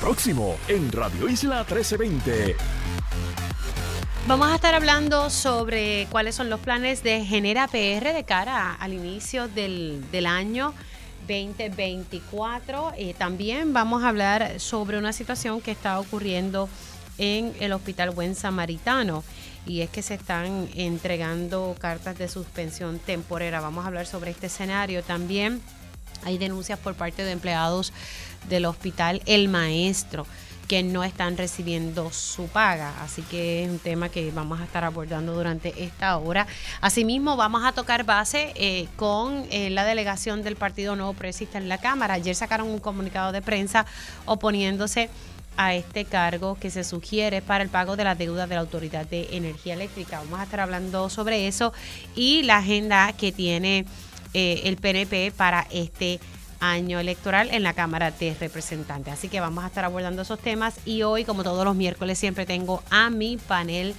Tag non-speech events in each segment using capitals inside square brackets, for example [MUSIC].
Próximo en Radio Isla 1320. Vamos a estar hablando sobre cuáles son los planes de Genera PR de cara al inicio del, año 2024. Eh, también vamos a hablar sobre una situación que está ocurriendo en el Hospital Buen Samaritano y es que se están entregando cartas de suspensión temporera. Vamos a hablar sobre este escenario. También hay denuncias por parte de empleados del Hospital El Maestro que no están recibiendo su paga. Así que es un tema que vamos a estar abordando durante esta hora. Asimismo, vamos a tocar base eh, con eh, la delegación del Partido Nuevo Progresista en la Cámara. Ayer sacaron un comunicado de prensa oponiéndose a este cargo que se sugiere para el pago de la deuda de la Autoridad de Energía Eléctrica. Vamos a estar hablando sobre eso y la agenda que tiene eh, el PNP para este año electoral en la Cámara de Representantes. Así que vamos a estar abordando esos temas y hoy, como todos los miércoles, siempre tengo a mi panel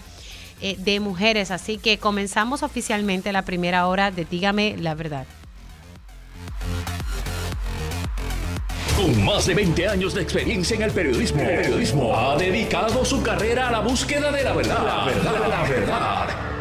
eh, de mujeres. Así que comenzamos oficialmente la primera hora de Dígame la verdad. Con más de 20 años de experiencia en el periodismo, el periodismo ha dedicado su carrera a la búsqueda de la verdad. La verdad, la verdad.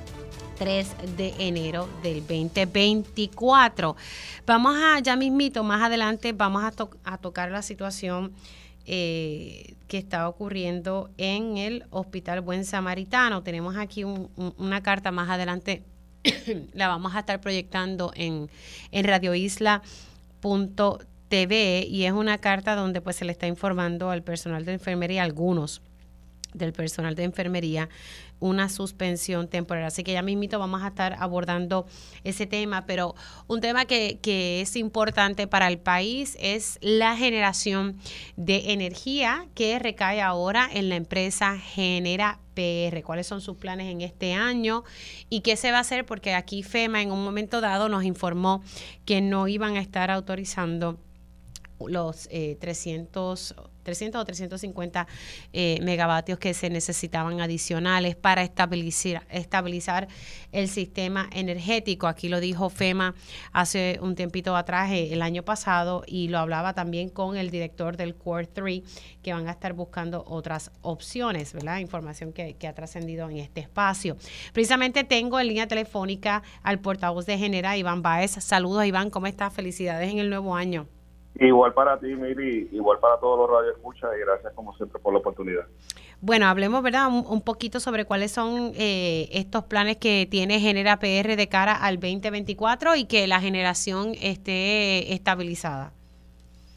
3 de enero del 2024. Vamos a, ya mismito, más adelante vamos a, tocar la situación eh, que está ocurriendo en el Hospital Buen Samaritano. Tenemos aquí una carta más adelante, [COUGHS] la vamos a estar proyectando en, en Radio Isla TV y es una carta donde pues se le está informando al personal de enfermería, algunos del personal de enfermería, una suspensión temporal. Así que ya mismito vamos a estar abordando ese tema, pero un tema que, que, es importante para el país es la generación de energía que recae ahora en la empresa Genera PR. ¿Cuáles son sus planes en este año? ¿Y qué se va a hacer? Porque aquí FEMA en un momento dado nos informó que no iban a estar autorizando los 300 eh, 300 o 350 eh, megavatios que se necesitaban adicionales para estabilizar, estabilizar el sistema energético. Aquí lo dijo FEMA hace un tiempito atrás, eh, el año pasado, y lo hablaba también con el director del Core 3, que van a estar buscando otras opciones, ¿verdad? Información que, que ha trascendido en este espacio. Precisamente tengo en línea telefónica al portavoz de Genera, Iván Baez. Saludos, Iván, ¿cómo estás? Felicidades en el nuevo año. Igual para ti, Miri, igual para todos los radioescuchas y gracias como siempre por la oportunidad. Bueno, hablemos, ¿verdad? Un, poquito sobre cuáles son eh, estos planes que tiene Genera PR de cara al 2024 y que la generación esté estabilizada.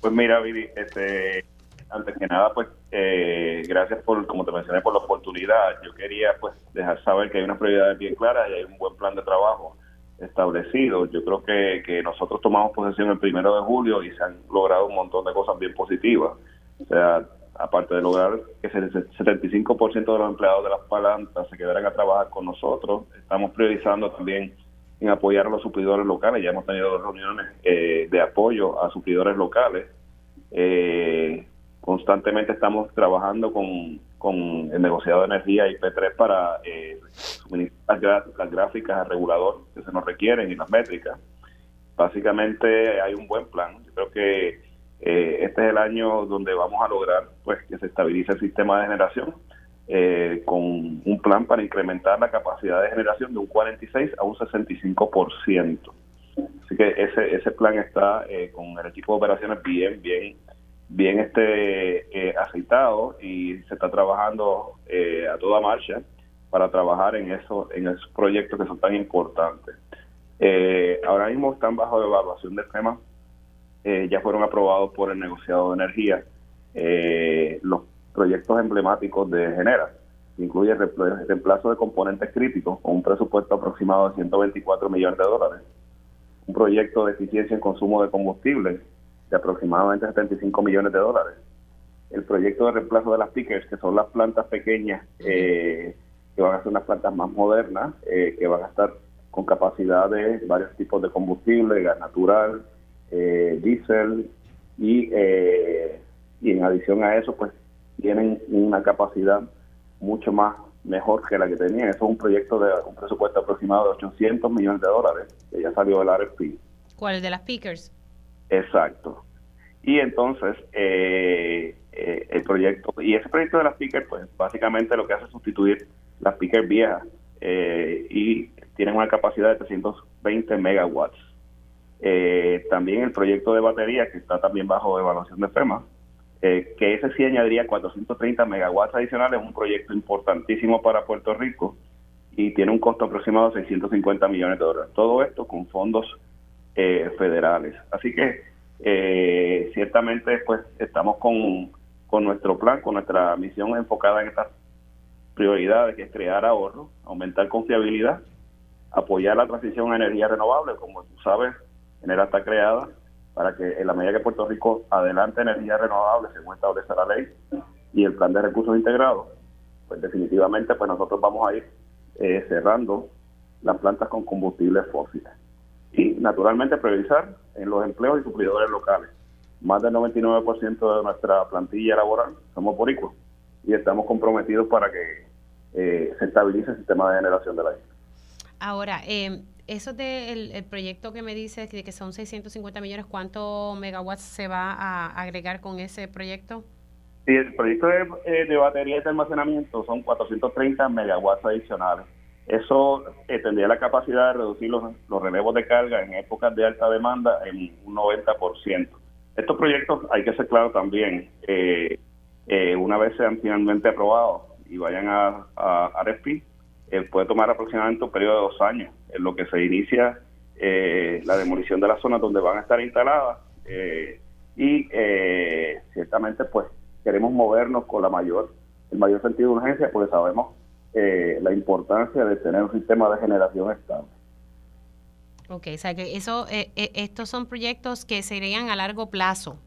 Pues mira, Miri, este, antes que nada, pues eh, gracias por, como te mencioné, por la oportunidad. Yo quería pues dejar saber que hay unas prioridades bien claras y hay un buen plan de trabajo establecido. Yo creo que, que nosotros tomamos posesión el primero de julio y se han logrado un montón de cosas bien positivas. O sea, aparte de lograr que el 75% de los empleados de las plantas se quedaran a trabajar con nosotros, estamos priorizando también en apoyar a los suplidores locales. Ya hemos tenido dos reuniones eh, de apoyo a suplidores locales. Eh, constantemente estamos trabajando con, con el negociado de energía IP3 para eh, suministrar las, gráficas al regulador que se nos requieren y las métricas. Básicamente hay un buen plan. Yo creo que eh, este es el año donde vamos a lograr pues que se estabilice el sistema de generación eh, con un plan para incrementar la capacidad de generación de un 46 a un 65%. Así que ese, ese plan está eh, con el equipo de operaciones bien, bien bien este eh, aceitado y se está trabajando eh, a toda marcha para trabajar en eso, en esos proyectos que son tan importantes. Eh, ahora mismo están bajo evaluación del tema, ya fueron aprobados por el negociado de energía los proyectos emblemáticos de Genera, incluye el reemplazo de componentes críticos con un presupuesto aproximado de 124 millones de dólares, un proyecto de eficiencia en consumo de combustible de aproximadamente 75 millones de dólares. el proyecto de reemplazo de las pickers, que son las plantas pequeñas, eh, que van a ser unas plantas más modernas, eh, que van a estar con capacidad de varios tipos de combustible, gas natural, eh, diésel, y, y en adición a eso, pues tienen una capacidad mucho más mejor que la que tenían. Eso es un proyecto de un presupuesto aproximado de 800 millones de dólares, que ya salió del RFP. ¿Cuál? ¿De las pickers? Exacto. Y entonces, eh, eh, el proyecto, y ese proyecto de las pickers, pues básicamente lo que hace es sustituir las pickers viejas eh, y tienen una capacidad de 320 megawatts. también el proyecto de batería, que está también bajo evaluación de FEMA, que ese sí añadiría 430 megawatts adicionales, es un proyecto importantísimo para Puerto Rico y tiene un costo aproximado de 650 millones de dólares. Todo esto con fondos eh, federales. Así que eh, ciertamente pues estamos con, con nuestro plan, con nuestra misión enfocada en estas prioridades, que es crear ahorro, aumentar confiabilidad, apoyar la transición a energía renovable, como tú sabes, Genera está creada para que en la medida que Puerto Rico adelante energía renovable, según establece la ley y el plan de recursos integrados, pues definitivamente pues nosotros vamos a ir eh, cerrando las plantas con combustibles fósiles y naturalmente priorizar en los empleos y suplidores locales. Más del 99% de nuestra plantilla laboral somos boricuas y estamos comprometidos para que eh, se estabilice el sistema de generación de la isla. Ahora, eh, eso del el proyecto que me dices de que son 650 millones, ¿cuánto megawatts se va a agregar con ese proyecto? Sí, el proyecto de, eh, de baterías de almacenamiento son 430 megawatts adicionales. Eso eh, tendría la capacidad de reducir los, los relevos de carga en épocas de alta demanda en un 90%. Estos proyectos, hay que ser claro también, eh, eh, una vez sean finalmente aprobados y vayan a, a, a puede tomar aproximadamente un periodo de dos años, en lo que se inicia la demolición de las zonas donde van a estar instaladas y ciertamente pues queremos movernos con la mayor el mayor sentido de urgencia porque sabemos eh, la importancia de tener un sistema de generación estable. Ok, o sea que eso, eh, eh, estos son proyectos que serían a largo plazo.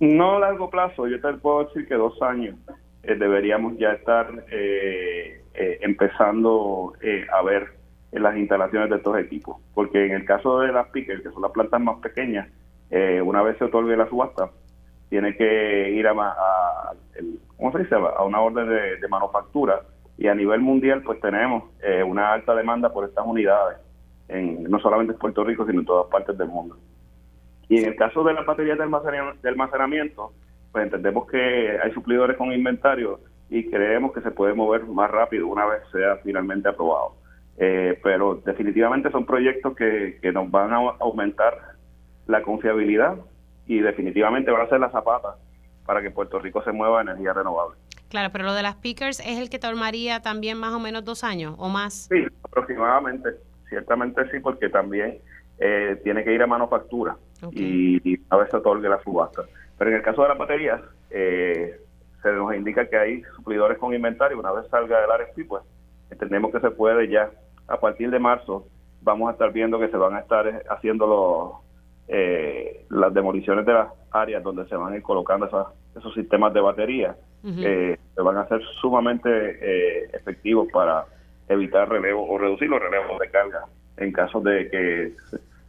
No a largo plazo, yo te puedo decir que dos años deberíamos ya estar empezando a ver las instalaciones de estos equipos, porque en el caso de las pickers, que son las plantas más pequeñas, una vez se otorgue la subasta, tiene que ir a, a, ¿cómo se dice? a una orden de manufactura y a nivel mundial pues tenemos eh, una alta demanda por estas unidades, en, no solamente en Puerto Rico, sino en todas partes del mundo. Y en el caso de las baterías de almacenamiento, pues entendemos que hay suplidores con inventario y creemos que se puede mover más rápido una vez sea finalmente aprobado. Eh, pero definitivamente son proyectos que, que nos van a aumentar la confiabilidad y definitivamente van a ser la zapata para que Puerto Rico se mueva a energía renovable. Claro, pero lo de las pickers es el que tomaría también más o menos dos años o más. Sí, aproximadamente. Ciertamente sí, porque también eh, tiene que ir a manufactura y, a veces otorgue la subasta. Pero en el caso de las baterías, eh, se nos indica que hay suplidores con inventario. Una vez salga del RFP, pues entendemos que se puede ya, a partir de marzo, vamos a estar viendo que se van a estar eh, haciendo los, las demoliciones de las áreas donde se van a ir colocando esos sistemas de batería que van a ser sumamente eh, efectivos para evitar relevo o reducir los relevos de carga en caso de que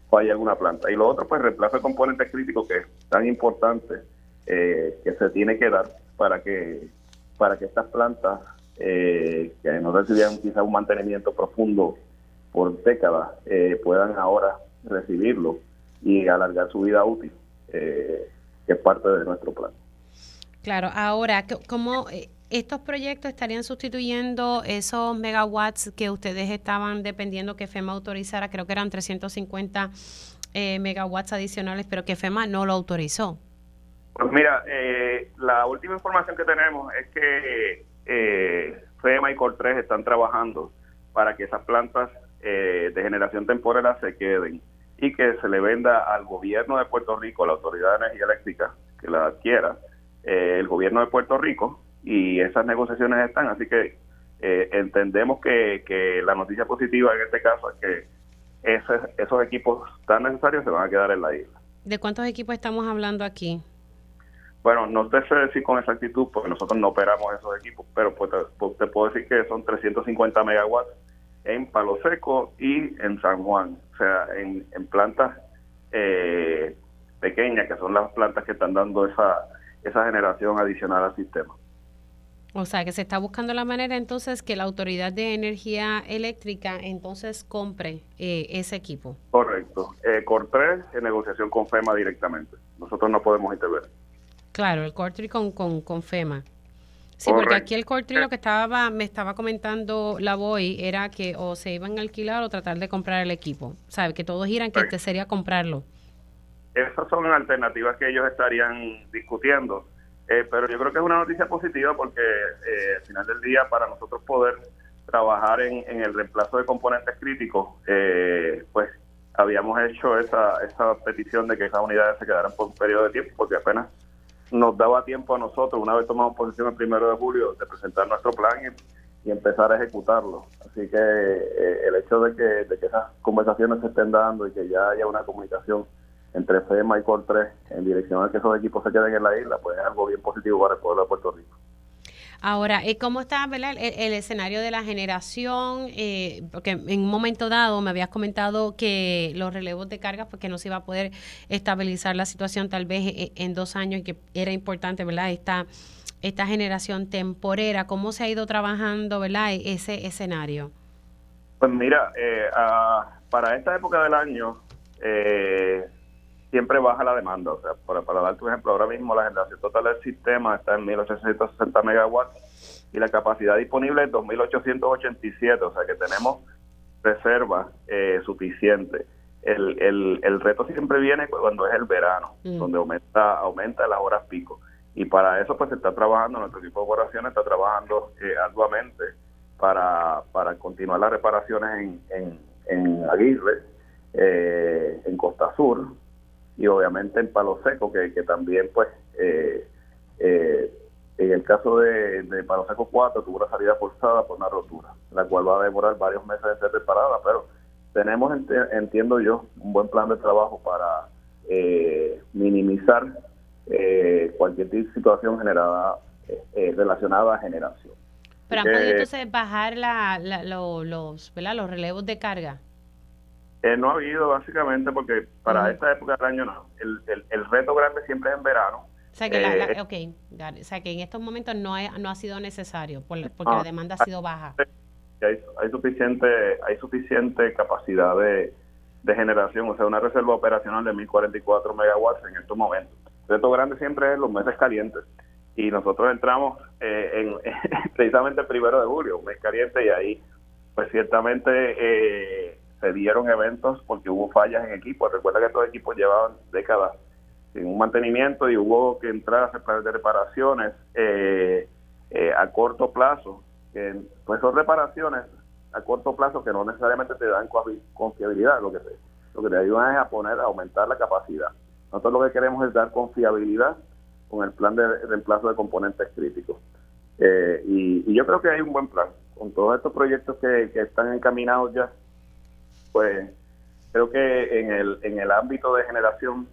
falle alguna planta. Y lo otro, pues, reemplazo de componentes críticos que es tan importante eh, que se tiene que dar para que para que estas plantas eh, que no recibían quizá un mantenimiento profundo por décadas puedan ahora recibirlo y alargar su vida útil, que es parte de nuestro plan. Claro, ahora, ¿cómo eh, estos proyectos estarían sustituyendo esos megawatts que ustedes estaban dependiendo que FEMA autorizara? Creo que eran 350 eh, megawatts adicionales, pero que FEMA no lo autorizó. Pues mira, eh, la última información que tenemos es que FEMA y COR3 están trabajando para que esas plantas de generación temporal se queden y que se le venda al gobierno de Puerto Rico, la Autoridad de Energía Eléctrica, que la adquiera, eh, el gobierno de Puerto Rico y esas negociaciones están, así que eh, entendemos que, que, la noticia positiva en este caso es que esos equipos tan necesarios se van a quedar en la isla. ¿De cuántos equipos estamos hablando aquí? Bueno, no te sé decir con exactitud porque nosotros no operamos esos equipos, pero pues te, pues te puedo decir que son 350 megawatts en Palo Seco y en San Juan, o sea, en, en plantas eh, pequeñas, que son las plantas que están dando esa, esa generación adicional al sistema. O sea, que se está buscando la manera entonces que la Autoridad de Energía Eléctrica entonces compre eh, ese equipo. Correcto. Eh, en negociación con FEMA directamente. Nosotros no podemos intervenir. Claro, el Cortri con, con, con FEMA. Sí, porque aquí el Cortri lo que estaba me estaba comentando la Boy era que o se iban a alquilar o tratar de comprar el equipo. ¿Sabes? Que todos giran que este sería comprarlo. Esas son alternativas que ellos estarían discutiendo eh, pero yo creo que es una noticia positiva porque eh, al final del día para nosotros poder trabajar en, el reemplazo de componentes críticos, eh, pues habíamos hecho esa, esa petición de que esas unidades se quedaran por un periodo de tiempo porque apenas nos daba tiempo a nosotros, una vez tomamos posición el primero de julio, de presentar nuestro plan y, empezar a ejecutarlo. Así que el hecho de que, de que esas conversaciones se estén dando y que ya haya una comunicación entre FEMA y COR 3 en dirección a que esos equipos se queden en la isla, pues es algo bien positivo para el pueblo de Puerto Rico. Ahora, eh, ¿cómo está El, escenario de la generación? Eh, porque en un momento dado me habías comentado que los relevos de carga, porque pues, no se iba a poder estabilizar la situación tal vez eh, en, dos años y que era importante, ¿verdad? Esta, esta generación temporera, ¿cómo se ha ido trabajando, ¿verdad? E, ese escenario. Pues mira, para esta época del año, eh, siempre baja la demanda. O sea, para, para dar tu ejemplo, ahora mismo la generación total del sistema está en 1860 megawatts y la capacidad disponible es 2887, o sea que tenemos reserva eh, suficiente. El, el, el reto siempre viene cuando es el verano, mm. donde aumenta aumenta las horas pico. Y para eso pues se está trabajando, nuestro equipo de operaciones está trabajando eh, arduamente para, para continuar las reparaciones en, en, en Aguirre, eh, en Costa Sur, y obviamente en Palo Seco, que, que también pues eh, eh, en el caso de, de, Palo Seco 4 tuvo una salida forzada por una rotura, la cual va a demorar varios meses de ser reparada, pero tenemos, entiendo yo, un buen plan de trabajo para eh, minimizar cualquier situación generada relacionada a generación. Pero han podido entonces bajar la, los, los relevos de carga. Eh, no ha habido básicamente porque para esta época del año no. El, el, reto grande siempre es en verano. O sea, que, eh, okay. o sea que en estos momentos no, no ha sido necesario porque la demanda ha sido baja. Hay, hay, suficiente hay suficiente capacidad de, de generación, o sea, una reserva operacional de 1044 megawatts en estos momentos. El reto grande siempre es los meses calientes y nosotros entramos eh, en [LAUGHS] precisamente el primero de julio, un mes caliente y ahí pues ciertamente eh, se dieron eventos porque hubo fallas en equipos. Recuerda que estos equipos llevaban décadas sin un mantenimiento y hubo que entrar a hacer planes de reparaciones eh, eh, a corto plazo. pues son reparaciones a corto plazo que no necesariamente te dan confiabilidad, lo que te, lo que te ayudan es a poner, a aumentar la capacidad. Nosotros lo que queremos es dar confiabilidad con el plan de reemplazo de componentes críticos. Eh, y, yo creo que hay un buen plan. Con todos estos proyectos que, que están encaminados ya, pues creo que en el, en el ámbito de generación,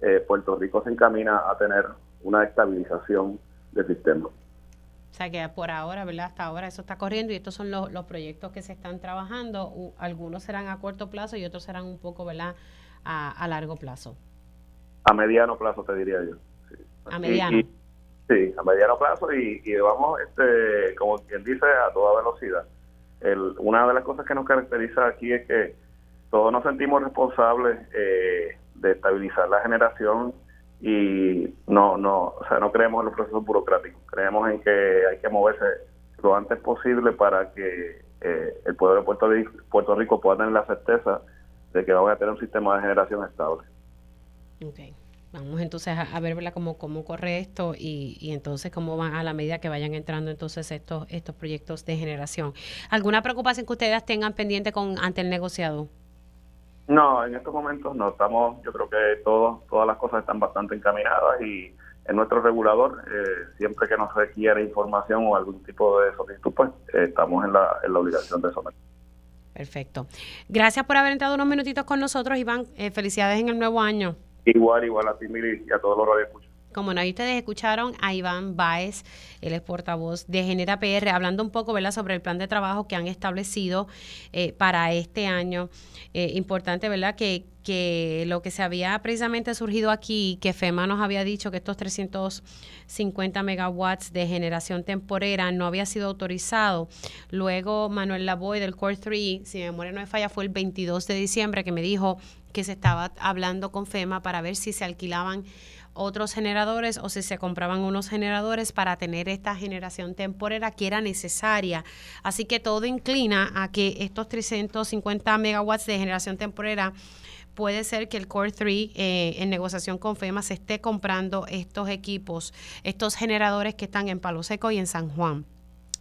eh, Puerto Rico se encamina a tener una estabilización del sistema. O sea que por ahora, ¿verdad? Hasta ahora eso está corriendo y estos son los, los proyectos que se están trabajando. algunos serán a corto plazo y otros serán un poco, ¿verdad? A, a largo plazo. A mediano plazo, te diría yo. A mediano. sí, a mediano plazo y, y vamos, este, como quien dice, a toda velocidad. El, una de las cosas que nos caracteriza aquí es que todos nos sentimos responsables eh, de estabilizar la generación y no, no, o sea, no creemos en los procesos burocráticos. Creemos en que hay que moverse lo antes posible para que eh, el pueblo de Puerto Rico, Puerto Rico pueda tener la certeza de que vamos a tener un sistema de generación estable. Okay. Vamos entonces a, ver cómo, cómo corre esto y, y, entonces cómo van a la medida que vayan entrando entonces estos, estos proyectos de generación. ¿Alguna preocupación que ustedes tengan pendiente con ante el negociado? No, en estos momentos no. Estamos, yo creo que todos, todas las cosas están bastante encaminadas y en nuestro regulador, eh, siempre que nos requiere información o algún tipo de solicitud, pues eh, estamos en la, en la obligación de someter. Perfecto. Gracias por haber entrado unos minutitos con nosotros, Iván. Eh, felicidades en el nuevo año. Igual, igual a ti, Miri, y a todos los radioescuchos. Como no, ahí ustedes escucharon a Iván Baez, el ex portavoz de Genera PR, hablando un poco ¿verdad? sobre el plan de trabajo que han establecido eh, para este año. Eh, importante, ¿verdad? Que, que lo que se había precisamente surgido aquí, que FEMA nos había dicho que estos 350 megawatts de generación temporera no había sido autorizado. Luego Manuel Lavoy del Core 3, si mi memoria no me falla, fue el 22 de diciembre que me dijo que se estaba hablando con FEMA para ver si se alquilaban otros generadores o si se compraban unos generadores para tener esta generación temporera que era necesaria. Así que todo inclina a que estos 350 megawatts de generación temporera puede ser que el Core 3 eh, en negociación con FEMA se esté comprando estos equipos, estos generadores que están en Palo Seco y en San Juan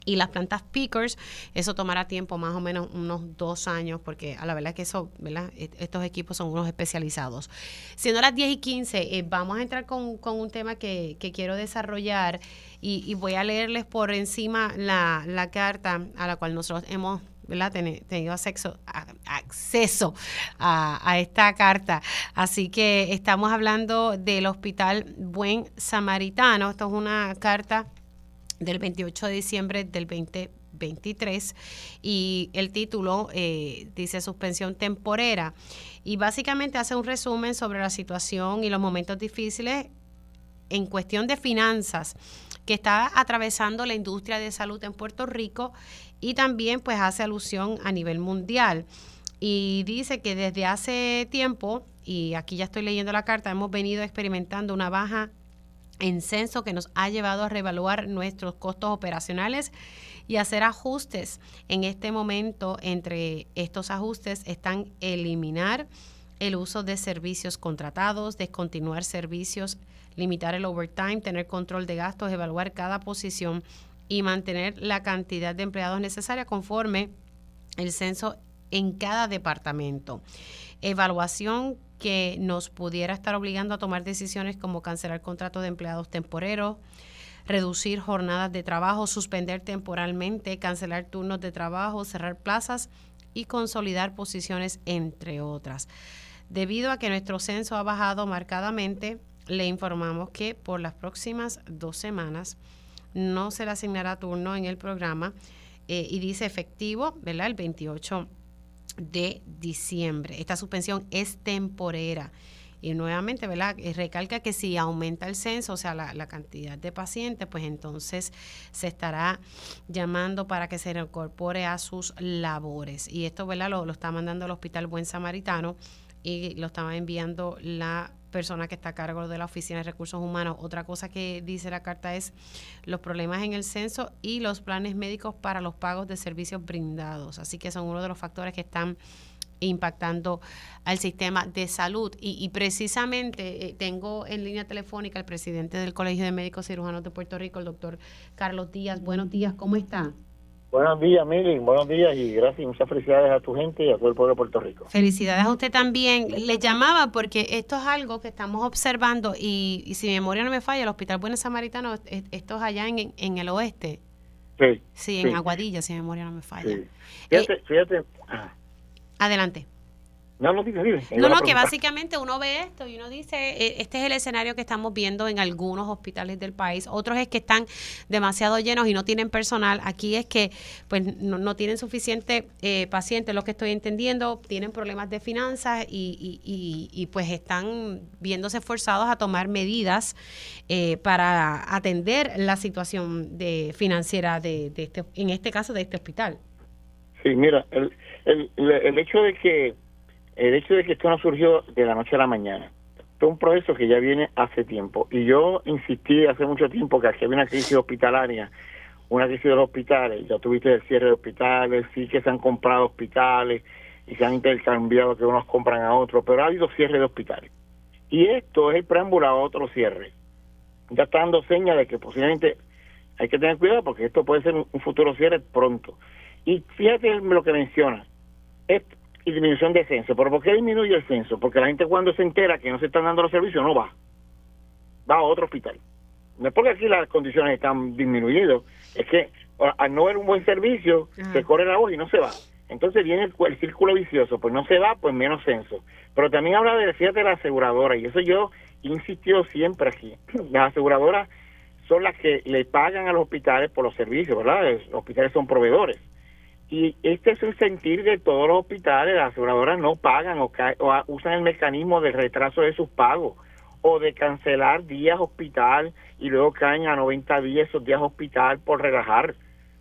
y las plantas pickers, eso tomará tiempo, más o menos unos dos años, porque a la verdad que eso, ¿verdad? E, estos equipos son unos especializados. Siendo las 10 y 15, eh, vamos a entrar con, un tema que, quiero desarrollar y, voy a leerles por encima la, carta a la cual nosotros hemos tenido acceso, acceso a, a, esta carta. Así que estamos hablando del Hospital Buen Samaritano. Esto es una carta del 28 de diciembre del 2023 y el título eh, dice suspensión temporera. Y básicamente hace un resumen sobre la situación y los momentos difíciles en cuestión de finanzas que está atravesando la industria de salud en Puerto Rico y también pues hace alusión a nivel mundial. Y dice que desde hace tiempo y aquí ya estoy leyendo la carta hemos venido experimentando una baja en censo que nos ha llevado a reevaluar nuestros costos operacionales y hacer ajustes. En este momento, entre estos ajustes están eliminar el uso de servicios contratados, descontinuar servicios, limitar el overtime, tener control de gastos, evaluar cada posición y mantener la cantidad de empleados necesaria conforme el censo en cada departamento. Evaluación que nos pudiera estar obligando a tomar decisiones como cancelar contratos de empleados temporeros, reducir jornadas de trabajo, suspender temporalmente, cancelar turnos de trabajo, cerrar plazas y consolidar posiciones, entre otras. Debido a que nuestro censo ha bajado marcadamente, le informamos que por las próximas dos semanas no se le asignará turno en el programa eh, y dice efectivo, ¿verdad? El 28 de diciembre. Esta suspensión es temporera. Y nuevamente, ¿verdad? Eh, recalca que si aumenta el censo, o sea, la, cantidad de pacientes, pues entonces se estará llamando para que se incorpore a sus labores. Y esto, ¿verdad? Lo, lo está mandando el Hospital Buen Samaritano y lo estaba enviando la persona que está a cargo de la Oficina de Recursos Humanos. Otra cosa que dice la carta es los problemas en el censo y los planes médicos para los pagos de servicios brindados. Así que son uno de los factores que están impactando al sistema de salud. Y, precisamente eh, tengo en línea telefónica al presidente del Colegio de Médicos Cirujanos de Puerto Rico, el doctor Carlos Díaz. Buenos días, ¿cómo está? Buenos días, Mili. Buenos días y gracias y muchas felicidades a tu gente y a todo el pueblo de Puerto Rico. Felicidades a usted también. Le llamaba porque esto es algo que estamos observando y, si mi memoria no me falla, el Hospital Buenos Samaritano, esto es allá en, en el oeste. Sí. Sí, en Aguadilla, si mi memoria no me falla. Fíjate, eh, fíjate. Adelante. No, no, No, no, que básicamente uno ve esto y uno dice, e, este es el escenario que estamos viendo en algunos hospitales del país. Otros es que están demasiado llenos y no tienen personal. Aquí es que pues no, tienen suficiente eh, pacientes, lo que estoy entendiendo, tienen problemas de finanzas y, y, y, pues están viéndose forzados a tomar medidas eh, para atender la situación de financiera de, de este, en este caso de este hospital. Sí, mira, el, el, el hecho de que el hecho de que esto no surgió de la noche a la mañana. Esto es un proceso que ya viene hace tiempo. Y yo insistí hace mucho tiempo que aquí había una crisis hospitalaria, una crisis de los hospitales. Ya tuviste el cierre de hospitales, sí que se han comprado hospitales y se han intercambiado que unos compran a otros, pero ha habido cierre de hospitales. Y esto es el preámbulo a otro cierre. Ya está dando señas de que posiblemente hay que tener cuidado porque esto puede ser un, futuro cierre pronto. Y fíjate lo que menciona. Es y disminución de censo. ¿Pero por qué disminuye el censo? Porque la gente cuando se entera que no se están dando los servicios no va. Va a otro hospital. No es porque aquí las condiciones están disminuidas, es que al no ver un buen servicio, se corre la voz y no se va. Entonces viene el, círculo vicioso, pues no se va, pues menos censo. Pero también habla de, fíjate, la aseguradora, y eso yo insistido siempre aquí, [CLEARS THROAT] las aseguradoras son las que le pagan a los hospitales por los servicios, ¿verdad? Los hospitales son proveedores. Y este es el sentir de todos los hospitales, las aseguradoras no pagan o, o usan el mecanismo de retraso de sus pagos o de cancelar días hospital y luego caen a 90 días esos días hospital por relajar.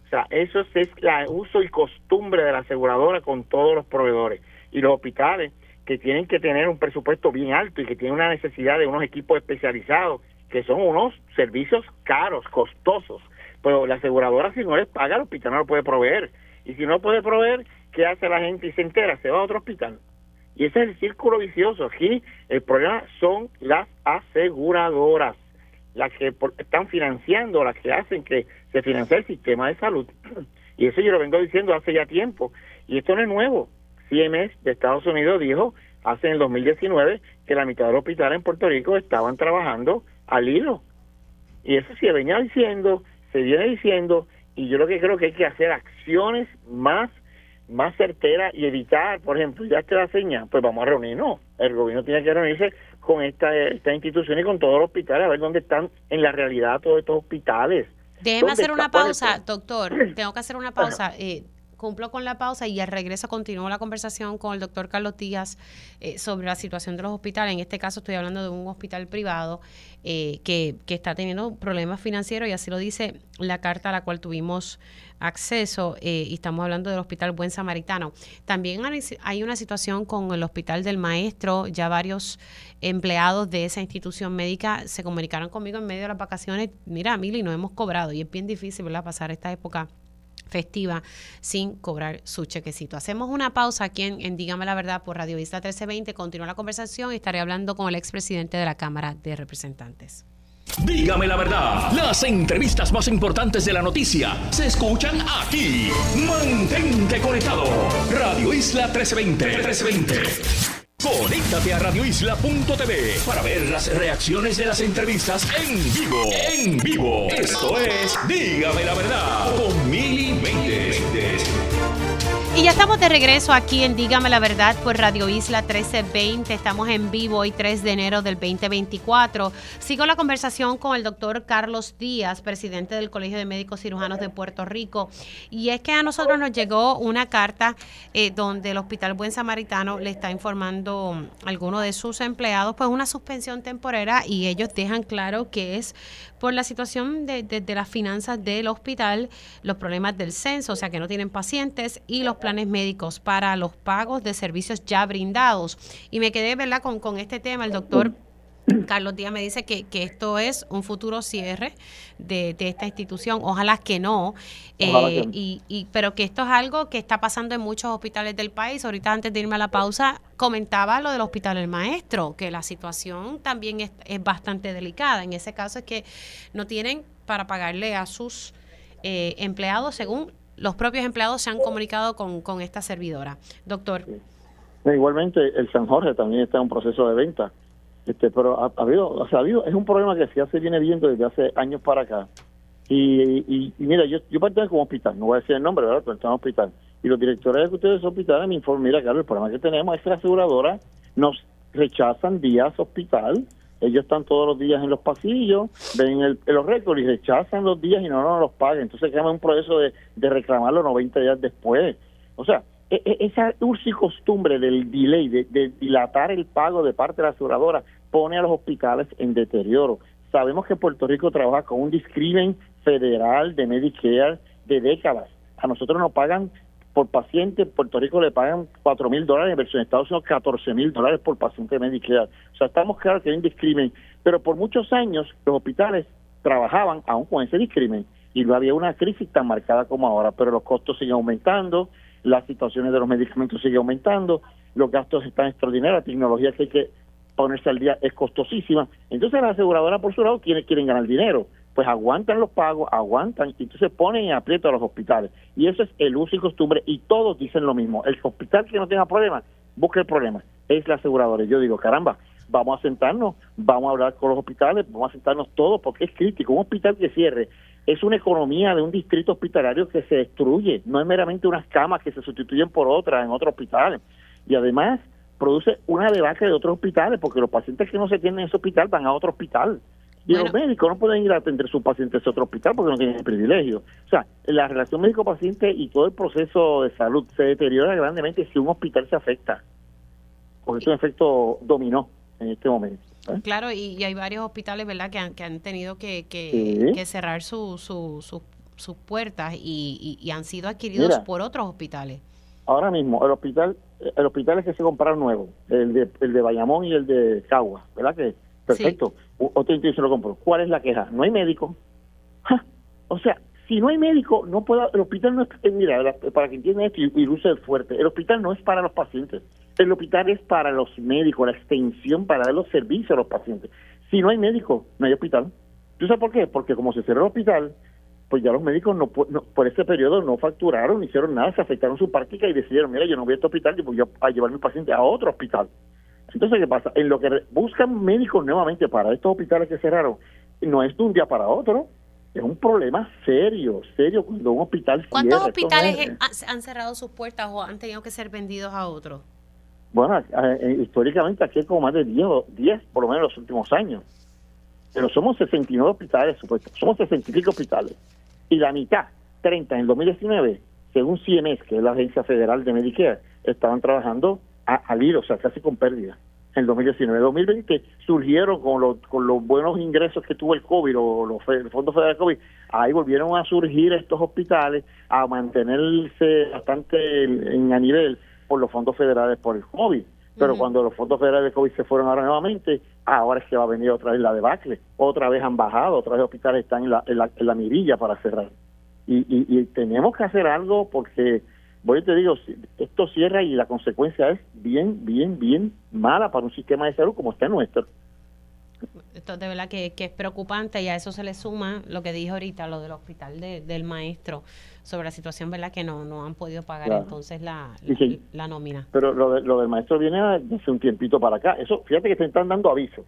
O sea, eso es la uso y costumbre de la aseguradora con todos los proveedores. Y los hospitales que tienen que tener un presupuesto bien alto y que tienen una necesidad de unos equipos especializados, que son unos servicios caros, costosos. Pero la aseguradora si no les paga, el hospital no lo puede proveer. Y si no puede proveer, ¿qué hace la gente y se entera? Se va a otro hospital. Y ese es el círculo vicioso. Aquí el problema son las aseguradoras, las que están financiando, las que hacen que se financie el sistema de salud. [CLEARS THROAT] Y eso yo lo vengo diciendo hace ya tiempo. Y esto no es nuevo. CMS de Estados Unidos dijo hace en el 2019 que la mitad de los hospitales en Puerto Rico estaban trabajando al hilo. Y eso se venía diciendo, se viene diciendo, y yo lo que creo que hay que hacer acciones más más certera y evitar, por ejemplo, ya te la señal, pues vamos a reunirnos. El gobierno tiene que reunirse con esta, esta institución y con todos los hospitales a ver dónde están en la realidad todos estos hospitales. Déjeme hacer una pausa, doctor. [CLEARS THROAT] Tengo que hacer una pausa. Eh, cumplo con la pausa y al regreso continúo la conversación con el doctor Carlos Díaz eh, sobre la situación de los hospitales. En este caso estoy hablando de un hospital privado eh, que, que, está teniendo problemas financieros y así lo dice la carta a la cual tuvimos acceso eh, estamos hablando del Hospital Buen Samaritano. También hay una situación con el Hospital del Maestro, ya varios empleados de esa institución médica se comunicaron conmigo en medio de las vacaciones, mira, Mili, no hemos cobrado y es bien difícil pasar esta época festiva sin cobrar su chequecito. Hacemos una pausa aquí en, Dígame la Verdad por Radio Vista 1320. Continúa la conversación y estaré hablando con el expresidente de la Cámara de Representantes. Dígame la verdad, las entrevistas más importantes de la noticia se escuchan aquí. Mantente conectado. Radio Isla 1320. 1320. Conéctate a radioisla.tv para ver las reacciones de las entrevistas en vivo. En vivo. Esto es Dígame la verdad con Mili y ya estamos de regreso aquí en Dígame la Verdad por Radio Isla 1320. Estamos en vivo hoy 3 de enero del 2024. Sigo la conversación con el doctor Carlos Díaz, presidente del Colegio de Médicos Cirujanos de Puerto Rico. Y es que a nosotros nos llegó una carta eh, donde el Hospital Buen Samaritano le está informando a alguno de sus empleados pues una suspensión temporera y ellos dejan claro que es por la situación de, de, las finanzas del hospital, los problemas del censo, o sea que no tienen pacientes, y los planes médicos para los pagos de servicios ya brindados. Y me quedé, ¿verdad?, con, con este tema, el doctor Carlos Díaz me dice que, que, esto es un futuro cierre de, esta institución, ojalá que no, eh, Y, y, pero que esto es algo que está pasando en muchos hospitales del país. Ahorita antes de irme a la pausa comentaba lo del hospital El Maestro, que la situación también es, es bastante delicada. En ese caso es que no tienen para pagarle a sus eh, empleados según los propios empleados se han comunicado con, con esta servidora. Doctor. Igualmente, el San Jorge también está en un proceso de venta este, pero ha, habido, o sea, ha habido, es un problema que ya se viene viendo desde hace años para acá. Y, y, mira, yo, yo pertenezco como hospital, no voy a decir el nombre, ¿verdad? Pero estamos hospital. Y los directores ejecutivos de ese hospital me informan, mira, claro, el problema que tenemos es que la aseguradora nos rechazan días hospital. Ellos están todos los días en los pasillos, ven el, los récords y rechazan los días y no nos los pagan. Entonces queda un proceso de, de reclamarlo 90 días después. O sea, esa uso costumbre del delay, de, dilatar el pago de parte de la aseguradora, pone a los hospitales en deterioro. Sabemos que Puerto Rico trabaja con un discrimen federal de Medicare de décadas. A nosotros nos pagan por paciente, Puerto Rico le pagan 4 mil dólares, en versión de Estados Unidos 14 mil dólares por paciente de Medicare. O sea, estamos claros que hay un discrimen, pero por muchos años los hospitales trabajaban aún con ese discrimen y no había una crisis tan marcada como ahora, pero los costos siguen aumentando, las situaciones de los medicamentos siguen aumentando, los gastos están extraordinarios, la tecnología que hay que ponerse al día es costosísima. Entonces la aseguradora por su lado quieren, quieren ganar dinero, pues aguantan los pagos, aguantan y entonces ponen en aprieto a los hospitales. Y eso es el uso y costumbre y todos dicen lo mismo. El hospital que no tenga problemas, busque el problema. Es la aseguradora. Y yo digo, caramba, vamos a sentarnos, vamos a hablar con los hospitales, vamos a sentarnos todos porque es crítico. Un hospital que cierre es una economía de un distrito hospitalario que se destruye, no es meramente unas camas que se sustituyen por otras en otros hospitales. Y además, produce una debacle de otros hospitales, porque los pacientes que no se tienen en ese hospital van a otro hospital. Y los médicos no pueden ir a atender sus pacientes a otro hospital porque no tienen el privilegio. O sea, la relación médico-paciente y todo el proceso de salud se deteriora grandemente si un hospital se afecta. Porque es un efecto dominó en este momento. ¿Eh? Claro, y, hay varios hospitales, ¿verdad?, que han, que han tenido que, cerrar sus puertas y, han sido adquiridos por otros hospitales. Ahora mismo, el hospital el hospital es que se compraron nuevo, el de, el de Bayamón y el de Cagua, ¿verdad que? Perfecto. Otro instituto lo compró. ¿Cuál es la queja? No hay médico. O sea, si no hay médico, no puedo, el hospital no es, eh, mira, para que entiendan esto y, luce fuerte, el hospital no es para los pacientes, el hospital es para los médicos, la extensión para dar los servicios a los pacientes. Si no hay médico, no hay hospital. ¿Tú sabes por qué? Porque como se cerró el hospital, pues ya los médicos no, por ese periodo no facturaron, no hicieron nada, se afectaron su práctica y decidieron, mira, yo no voy a este hospital, yo voy a llevar a mi paciente a otro hospital. Entonces, ¿qué pasa? En lo que buscan médicos nuevamente para estos hospitales que cerraron, no es de un día para otro, es un problema serio, serio cuando un hospital ¿Cuántos hospitales han cerrado sus puertas o han tenido que ser vendidos a otros? Bueno, eh, históricamente aquí hay como más de 10, 10 por lo menos en los últimos años. Pero somos 69 hospitales, supuesto. Somos 65 hospitales y la mitad, 30 en el 2019, según CMS, que es la Agencia Federal de Medicare, estaban trabajando al hilo, o sea, casi con pérdida. En el 2019, 2020 surgieron con los, con los buenos ingresos que tuvo el COVID o los, fondos federales COVID, ahí volvieron a surgir estos hospitales a mantenerse bastante en, a nivel por los fondos federales por el COVID. Pero cuando los fondos federales de COVID se fueron ahora nuevamente, ahora es que va a venir otra vez la debacle. Otra vez han bajado, otra vez hospitales están en la, en la, mirilla para cerrar. Y, y, tenemos que hacer algo porque, voy te digo, esto cierra y la consecuencia es bien, bien, bien mala para un sistema de salud como está nuestro. Esto de verdad que, que, es preocupante y a eso se le suma lo que dije ahorita, lo del hospital del maestro, sobre la situación verdad que no, no han podido pagar entonces la, la, nómina. Pero lo, lo del maestro viene hace un tiempito para acá. Eso, fíjate que se están dando aviso.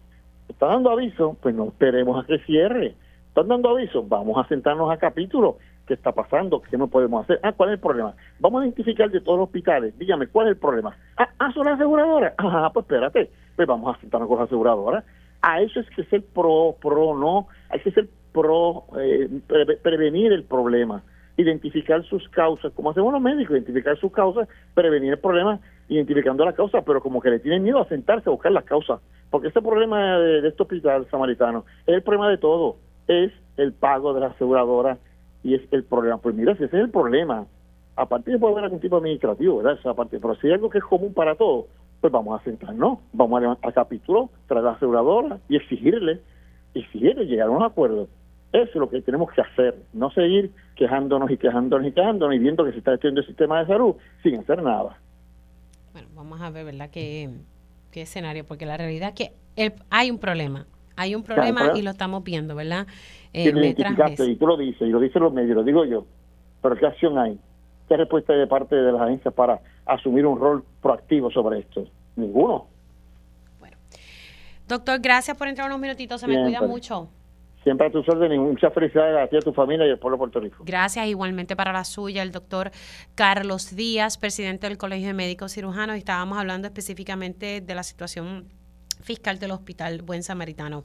Están dando aviso, pues no esperemos a que cierre. Están dando aviso, vamos a sentarnos a capítulo. ¿Qué está pasando? ¿Qué no podemos hacer? Ah, ¿cuál es el problema? Vamos a identificar de todos los hospitales. Dígame, ¿cuál es el problema? Ah, ah son las aseguradoras. Ajá, pues espérate. Pues vamos a sentarnos con las aseguradoras a eso es que es el pro, pro, no, hay que ser pro, eh, prevenir el problema, identificar sus causas, como hacemos los médicos, identificar sus causas, prevenir el problema, identificando la causa, pero como que le tienen miedo a sentarse a buscar las causas, porque este problema de, este hospital samaritano es el problema de todo, es el pago de la aseguradora y es el problema. Pues mira, si ese es el problema, aparte de poder haber algún tipo administrativo, ¿verdad? Esa parte, pero si hay algo que es común para todos, pues vamos a sentarnos, vamos a, a capítulo, traer a la aseguradora y exigirle, exigirle llegar a un acuerdo. Eso es lo que tenemos que hacer, no seguir quejándonos y quejándonos y quejándonos y viendo que se está destruyendo el sistema de salud sin hacer nada. Bueno, vamos a ver, ¿verdad? ¿Qué, qué escenario? Porque la realidad es que hay un problema, hay un problema y lo estamos viendo, ¿verdad? Eh, y tú lo dices, y lo dicen los medios, lo digo yo, pero ¿qué acción hay? ¿Qué respuesta hay de parte de las agencias para asumir un rol proactivo sobre esto? Ninguno. Bueno. Doctor, gracias por entrar unos minutitos. Se me cuida mucho. Siempre a tus órdenes. Muchas felicidades a ti, a tu familia y al pueblo de Puerto Rico. Gracias, igualmente para la suya, el doctor Carlos Díaz, presidente del Colegio de Médicos Cirujanos. Estábamos hablando específicamente de la situación fiscal del Hospital Buen Samaritano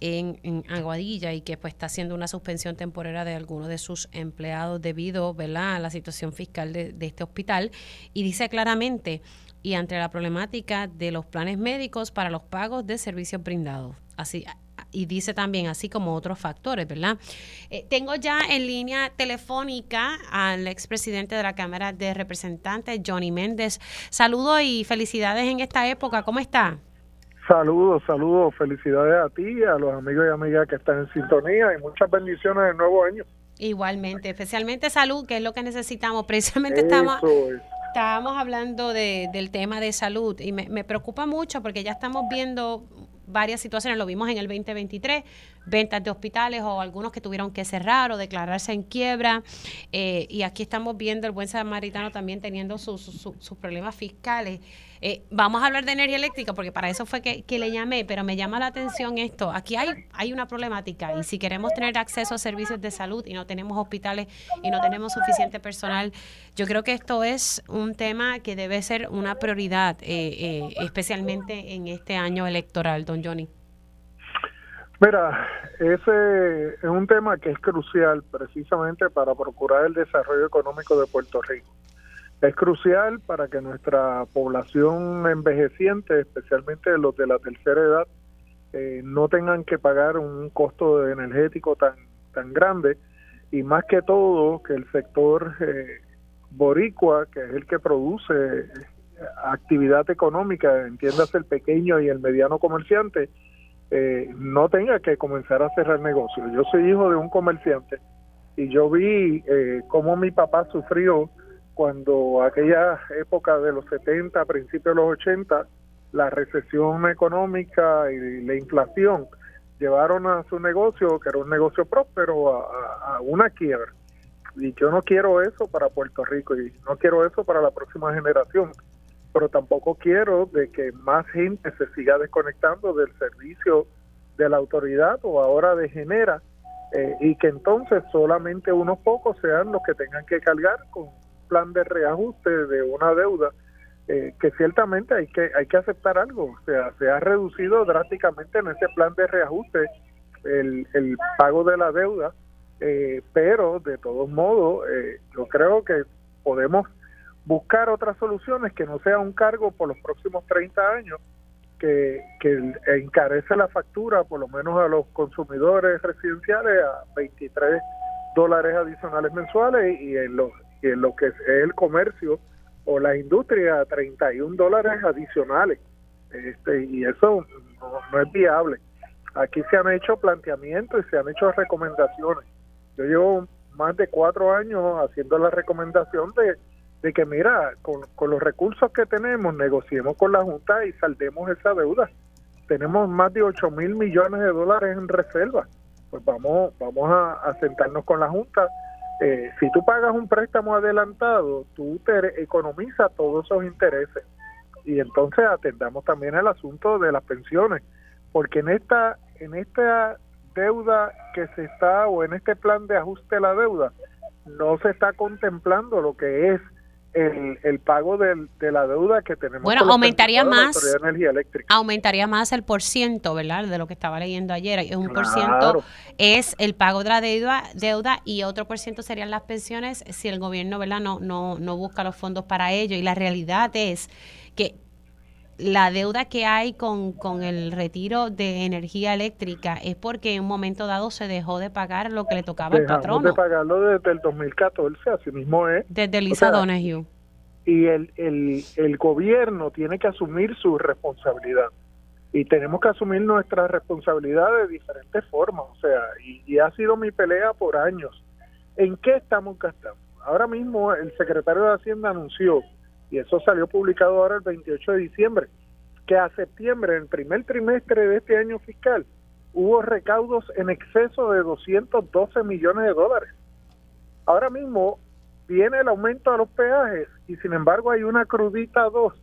en, Aguadilla y que pues está haciendo una suspensión temporaria de algunos de sus empleados debido ¿verdad? a la situación fiscal de, este hospital y dice claramente y ante la problemática de los planes médicos para los pagos de servicios brindados. Así y dice también así como otros factores, ¿verdad? Eh, tengo ya en línea telefónica al expresidente de la Cámara de Representantes, Johnny Méndez. Saludos y felicidades en esta época. ¿Cómo está? Saludos, saludos, felicidades a ti, a los amigos y amigas que están en sintonía y muchas bendiciones del nuevo año. Igualmente, especialmente salud, que es lo que necesitamos. [LAUGHS] Precisamente estamos, estábamos hablando de, del tema de salud y me, me preocupa mucho porque ya estamos viendo varias situaciones, lo vimos en el 2023, ventas de hospitales o algunos que tuvieron que cerrar o declararse en quiebra. Eh, y aquí estamos viendo el buen samaritano también teniendo sus, sus problemas fiscales. Eh, vamos a hablar de energía eléctrica porque para eso fue que, le llamé, pero me llama la atención esto. Aquí hay, hay una problemática y si queremos tener acceso a servicios de salud y no tenemos hospitales y no tenemos suficiente personal, yo creo que esto es un tema que debe ser una prioridad, eh, eh, especialmente en este año electoral, don Johnny. Mira, ese es un tema que es crucial precisamente para procurar el desarrollo económico de Puerto Rico. Es crucial para que nuestra población envejeciente, especialmente los de la tercera edad, eh, no tengan que pagar un costo energético tan, tan grande y más que todo que el sector eh, boricua, que es el que produce eh, actividad económica, entiéndase el pequeño y el mediano comerciante, no tenga que comenzar a cerrar negocios. Yo soy hijo de un comerciante y yo vi cómo mi papá sufrió cuando aquella época de los 70, principios de los 80, la recesión económica y la inflación llevaron a su negocio, que era un negocio próspero, a, una quiebra. Y yo no quiero eso para Puerto Rico y no quiero eso para la próxima generación, pero tampoco quiero de que más gente se siga desconectando del servicio de la autoridad o ahora de Genera eh, y que entonces solamente unos pocos sean los que tengan que cargar con plan de reajuste de una deuda eh, que ciertamente hay que hay que aceptar algo. O sea se ha reducido drásticamente en ese plan de reajuste el, el pago de la deuda eh, pero de todos modos eh, yo creo que podemos buscar otras soluciones que no sea un cargo por los próximos 30 años que, encarece la factura por lo menos a los consumidores residenciales a 23 dólares adicionales mensuales y en los en lo que es el comercio o la industria 31 dólares adicionales. Este y eso no, es viable. Aquí se han hecho planteamientos y se han hecho recomendaciones. Yo llevo más de cuatro años haciendo la recomendación de, de que mira con, con los recursos que tenemos negociemos con la junta y saldemos esa deuda. Tenemos más de 8 mil millones de dólares en reserva. Pues vamos vamos a, sentarnos con la junta. Eh, si tú pagas un préstamo adelantado, tú te economizas todos esos intereses. Y entonces atendamos también el asunto de las pensiones, porque en esta, en esta deuda que se está, o en este plan de ajuste de la deuda, no se está contemplando lo que es el, pago de la deuda que tenemos. Bueno, aumentaría más. Aumentaría más el por ciento, ¿verdad? De lo que estaba leyendo ayer. Un por ciento es el pago de la deuda, deuda y otro por ciento serían las pensiones si el gobierno, ¿verdad? No, no, no busca los fondos para ello. Y la realidad es que la deuda que hay con, con, el retiro de energía eléctrica es porque en un momento dado se dejó de pagar lo que le tocaba al patrón. de pagarlo desde el 2014, así mismo es. Desde Lisa Donahue. Y el, el, el gobierno tiene que asumir su responsabilidad. Y tenemos que asumir nuestra responsabilidad de diferentes formas. O sea, y, y ha sido mi pelea por años. ¿En qué estamos gastando? Ahora mismo el secretario de Hacienda anunció y eso salió publicado ahora el 28 de diciembre, que a septiembre, en el primer trimestre de este año fiscal, hubo recaudos en exceso de 212 millones de dólares. Ahora mismo viene el aumento de los peajes y sin embargo hay una crudita dos,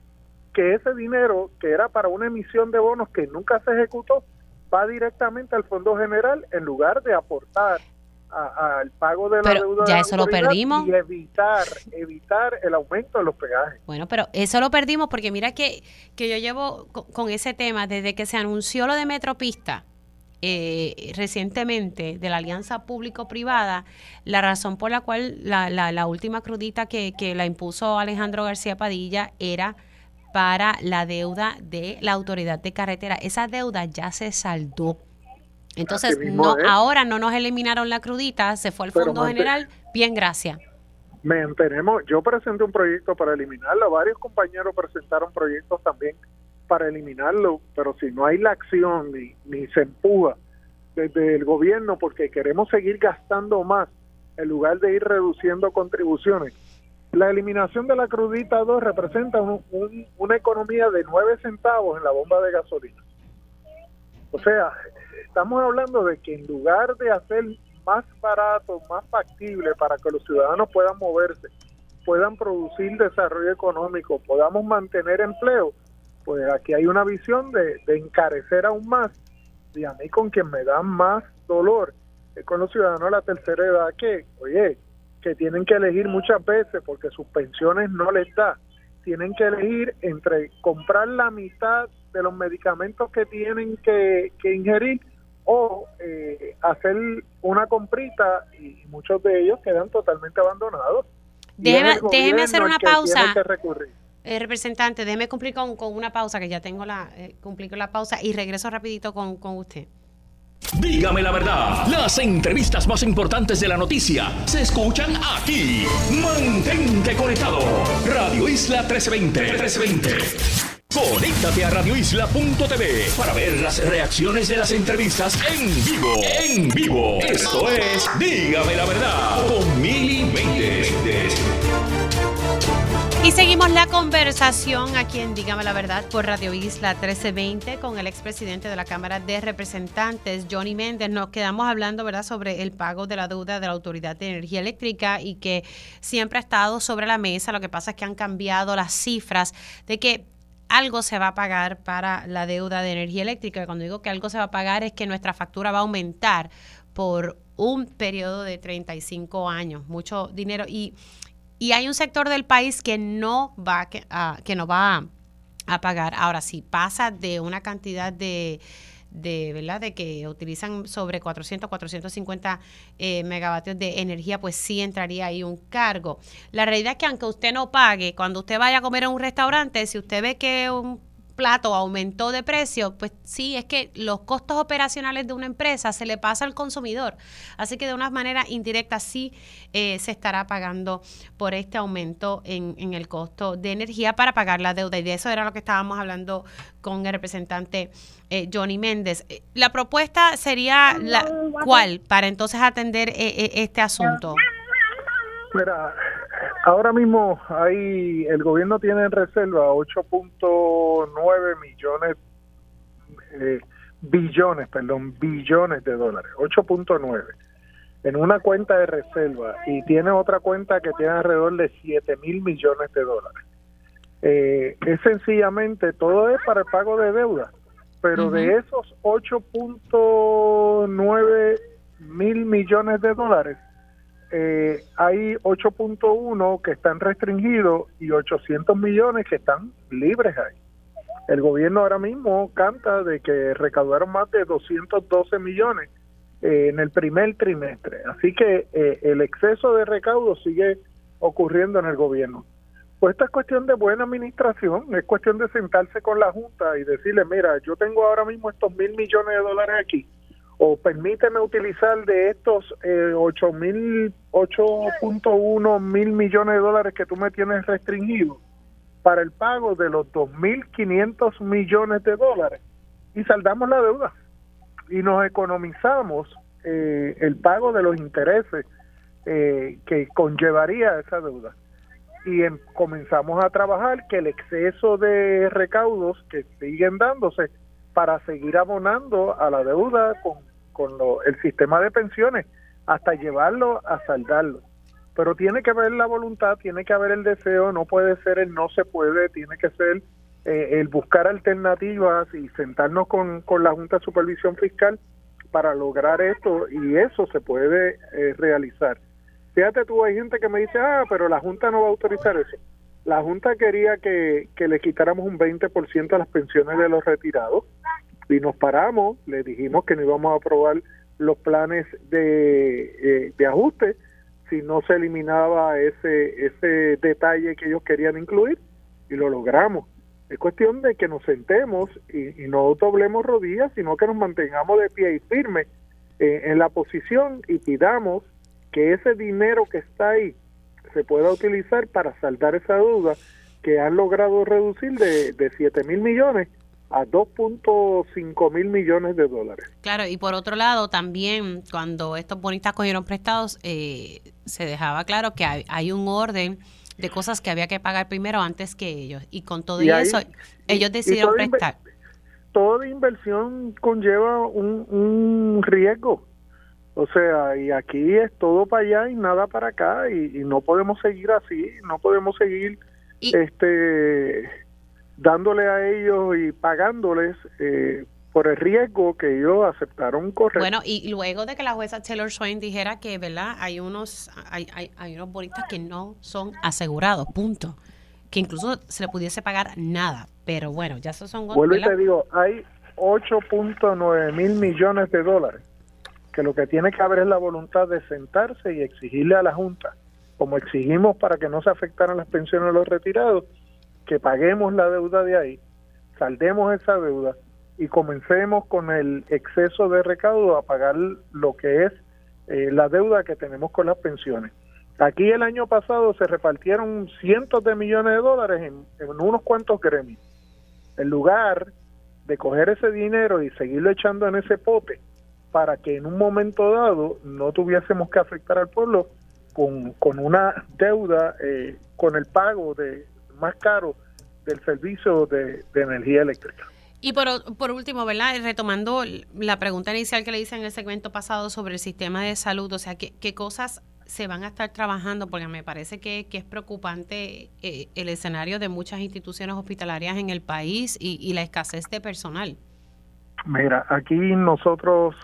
que ese dinero que era para una emisión de bonos que nunca se ejecutó, va directamente al Fondo General en lugar de aportar al pago de la deuda ya eso lo perdimos y evitar evitar el aumento de los peajes. Bueno, pero eso lo perdimos porque mira que, que yo llevo con, ese tema desde que se anunció lo de Metropista. Eh, recientemente de la alianza público-privada, la razón por la cual la, la, la última crudita que, que la impuso Alejandro García Padilla era para la deuda de la autoridad de carretera. Esa deuda ya se saldó entonces, no, ahora no nos eliminaron la crudita, se fue al Fondo General. Bien, gracias. Mantenemos, yo presenté un proyecto para eliminarlo, varios compañeros presentaron proyectos también para eliminarlo, pero si no hay la acción ni, ni se empuja desde el gobierno porque queremos seguir gastando más en lugar de ir reduciendo contribuciones, la eliminación de la crudita 2 representa una economía de 9 centavos en la bomba de gasolina. O sea, estamos hablando de que en lugar de hacer más barato, más factible para que los ciudadanos puedan moverse, puedan producir desarrollo económico, podamos mantener empleo, pues aquí hay una visión de, encarecer aún más. Y a mí con quien me da más dolor es con los ciudadanos de la tercera edad que, oye, que tienen que elegir muchas veces porque sus pensiones no les da. Tienen que elegir entre comprar la mitad de los medicamentos que tienen que, ingerir o eh, hacer una comprita y muchos de ellos quedan totalmente abandonados. Déjeme, hacer una pausa. Eh, representante, déjeme cumplir con, una pausa, que ya tengo la, eh, cumplir con la pausa y regreso rapidito con, con usted. Dígame la verdad, las entrevistas más importantes de la noticia se escuchan aquí. Mantente conectado. Radio Isla 1320. 1320. Conéctate a radioisla.tv para ver las reacciones de las entrevistas en vivo. En vivo. Esto es Dígame la verdad con Mili y seguimos la conversación aquí en Dígame la Verdad por Radio Isla 1320 con el expresidente de la Cámara de Representantes, Johnny Méndez. Nos quedamos hablando ¿verdad? sobre el pago de la deuda de la Autoridad de Energía Eléctrica y que siempre ha estado sobre la mesa. Lo que pasa es que han cambiado las cifras de que algo se va a pagar para la deuda de energía eléctrica. Cuando digo que algo se va a pagar es que nuestra factura va a aumentar por un periodo de 35 años, mucho dinero. Y y hay un sector del país que no va, a, que no va a, pagar. Ahora, si pasa de una cantidad de, de, ¿verdad? de que utilizan sobre 400, 450 eh, megavatios de energía, pues sí entraría ahí un cargo. La realidad es que aunque usted no pague, cuando usted vaya a comer en un restaurante, si usted ve que un plato aumentó de precio, pues sí, es que los costos operacionales de una empresa se le pasa al consumidor. Así que de una manera indirecta sí eh, se estará pagando por este aumento en, el costo de energía para pagar la deuda. Y de eso era lo que estábamos hablando con el representante eh, Johnny Méndez. Eh, la propuesta sería la cuál para entonces atender este asunto. Mira, Ahora mismo hay el gobierno tiene en reserva 8.9 millones eh, billones, perdón, billones de dólares, 8.9 en una cuenta de reserva y tiene otra cuenta que tiene alrededor de 7 mil millones de dólares. Eh, es sencillamente, todo es para el pago de deuda, pero de esos 8.9 mil millones de dólares, eh, hay 8.1 que están restringidos y 800 millones que están libres ahí. El gobierno ahora mismo canta de que recaudaron más de 212 millones eh, en el primer trimestre. Así que eh, el exceso de recaudo sigue ocurriendo en el gobierno. Pues esta es cuestión de buena administración, es cuestión de sentarse con la Junta y decirle, mira, yo tengo ahora mismo estos mil millones de dólares aquí, o permíteme utilizar de estos eh, 8.1 mil millones de dólares que tú me tienes restringido para el pago de los 2.500 millones de dólares y saldamos la deuda. Y nos economizamos eh, el pago de los intereses eh, que conllevaría esa deuda. Y comenzamos a trabajar que el exceso de recaudos que siguen dándose para seguir abonando a la deuda con, con el sistema de pensiones hasta llevarlo a saldarlo. Pero tiene que haber la voluntad, tiene que haber el deseo, no puede ser el no se puede, tiene que ser eh, el buscar alternativas y sentarnos con, con la Junta de Supervisión Fiscal para lograr esto y eso se puede eh, realizar. Fíjate tú, hay gente que me dice, ah, pero la Junta no va a autorizar eso. La Junta quería que, que le quitáramos un 20% a las pensiones de los retirados y nos paramos, le dijimos que no íbamos a aprobar los planes de, eh, de ajuste si no se eliminaba ese, ese detalle que ellos querían incluir y lo logramos. Es cuestión de que nos sentemos y, no doblemos rodillas, sino que nos mantengamos de pie y firme eh, en la posición y pidamos que ese dinero que está ahí se pueda utilizar para saldar esa duda que han logrado reducir de, de 7 mil millones a 2.5 mil millones de dólares. Claro, y por otro lado, también cuando estos bonistas cogieron prestados, eh, se dejaba claro que hay, un orden de cosas que había que pagar primero antes que ellos. Y con todo eso, ellos decidieron prestar. toda inversión conlleva un, un riesgo. O sea, y aquí es todo para allá y nada para acá y, no podemos seguir así, no podemos seguir este dándole a ellos y pagándoles eh, por el riesgo que ellos aceptaron correr. Bueno, y luego de que la jueza Taylor Swain dijera que, ¿verdad? Hay unos hay, hay, hay unos bonistas que no son asegurados, punto. Que incluso se le pudiese pagar nada, pero bueno, ya esos son... Vuelvo y te digo, hay 8.9 mil millones de dólares que lo que tiene que haber es la voluntad de sentarse y exigirle a la Junta, como exigimos para que no se afectaran las pensiones de los retirados, que paguemos la deuda de ahí, saldemos esa deuda y comencemos con el exceso de recaudo a pagar lo que es eh, la deuda que tenemos con las pensiones. Aquí el año pasado se repartieron cientos de millones de dólares en, unos cuantos gremios. En lugar de coger ese dinero y seguirlo echando en ese pote, para que en un momento dado no tuviésemos que afectar al pueblo con, con una deuda, eh, con el pago de más caro del servicio de, energía eléctrica. Y por, por, último, ¿verdad? Retomando la pregunta inicial que le hice en el segmento pasado sobre el sistema de salud, o sea, ¿qué, qué cosas se van a estar trabajando? Porque me parece que, que es preocupante eh, el escenario de muchas instituciones hospitalarias en el país y, y la escasez de personal. Mira, aquí nosotros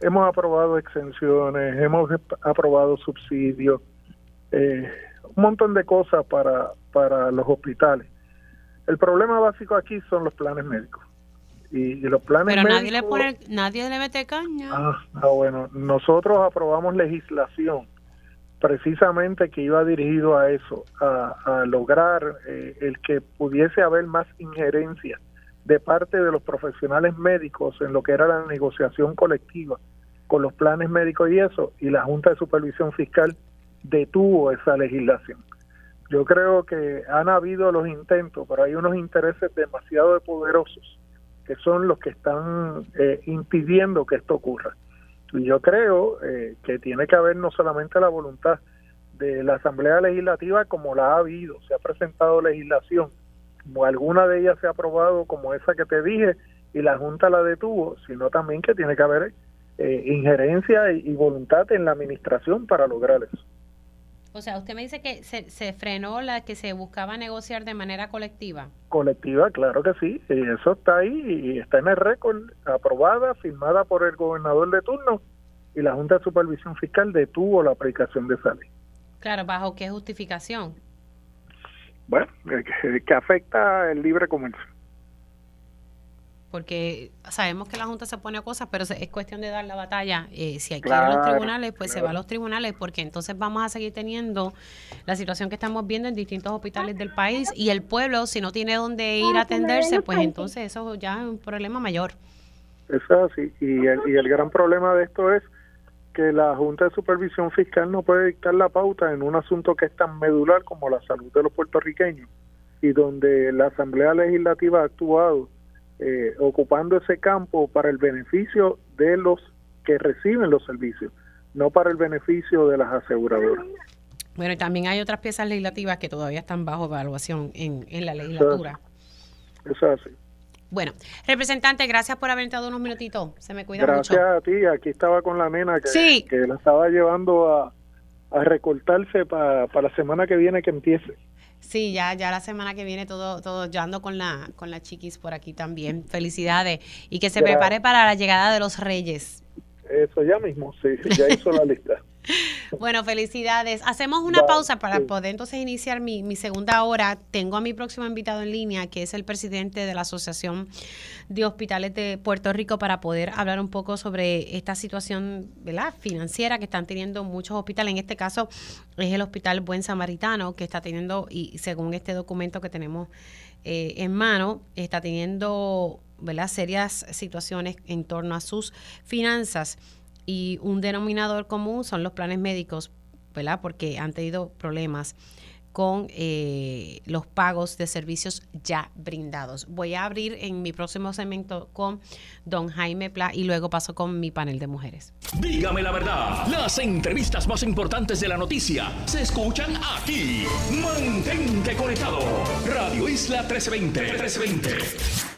hemos aprobado exenciones, hemos aprobado subsidios, eh, un montón de cosas para, para los hospitales. El problema básico aquí son los planes médicos. Y, los planes Pero nadie le pone, nadie le mete caña. Ah, ah, bueno, nosotros aprobamos legislación precisamente que iba dirigido a eso, a, lograr eh, el que pudiese haber más injerencia de parte de los profesionales médicos en lo que era la negociación colectiva con los planes médicos y eso, y la Junta de Supervisión Fiscal detuvo esa legislación. Yo creo que han habido los intentos, pero hay unos intereses demasiado poderosos que son los que están eh, impidiendo que esto ocurra. Y yo creo eh, que tiene que haber no solamente la voluntad de la Asamblea Legislativa como la ha habido, se ha presentado legislación como alguna de ellas se ha aprobado, como esa que te dije, y la Junta la detuvo, sino también que tiene que haber eh, injerencia y, voluntad en la administración para lograr eso. O sea, usted me dice que se, se, frenó la que se buscaba negociar de manera colectiva. Colectiva, claro que sí. Y eso está ahí y está en el récord, aprobada, firmada por el gobernador de turno y la Junta de Supervisión Fiscal detuvo la aplicación de esa ley. Claro, ¿bajo qué justificación? bueno, que, afecta el libre comercio. Porque sabemos que la Junta se pone a cosas, pero es cuestión de dar la batalla. Eh, si hay que ir a los tribunales, pues se va a los tribunales, porque entonces vamos a seguir teniendo la situación que estamos viendo en distintos hospitales del país y el pueblo, si no tiene dónde ir a atenderse, pues entonces eso ya es un problema mayor. Eso así. Y el, y el gran problema de esto es que la Junta de Supervisión Fiscal no puede dictar la pauta en un asunto que es tan medular como la salud de los puertorriqueños y donde la Asamblea Legislativa ha actuado eh, ocupando ese campo para el beneficio de los que reciben los servicios, no para el beneficio de las aseguradoras. Bueno, y también hay otras piezas legislativas que todavía están bajo evaluación en, en la legislatura. Eso es así. Bueno, representante, gracias por haber dado unos minutitos. Se me cuida mucho. Gracias a ti. Aquí estaba con la nena que, que la estaba llevando a, a recortarse para la semana que viene que empiece. Sí, ya, ya la semana que viene todo, todo, yo ando con la, con la chiquis por aquí también. Felicidades. Y que se prepare para la llegada de los reyes. Eso ya mismo, sí, ya hizo la lista. [LAUGHS] Bueno, felicidades. Hacemos una pausa para poder entonces iniciar mi, mi, segunda hora. Tengo a mi próximo invitado en línea, que es el presidente de la Asociación de Hospitales de Puerto Rico, para poder hablar un poco sobre esta situación ¿verdad? financiera que están teniendo muchos hospitales. En este caso es el Hospital Buen Samaritano, que está teniendo, y según este documento que tenemos eh, en mano, está teniendo ¿verdad? serias situaciones en torno a sus finanzas y un denominador común son los planes médicos, ¿verdad? Porque han tenido problemas con eh, los pagos de servicios ya brindados. Voy a abrir en mi próximo segmento con don Jaime Pla y luego paso con mi panel de mujeres. Dígame la verdad, las entrevistas más importantes de la noticia se escuchan aquí. Mantente conectado. Radio Isla 1320. 1320.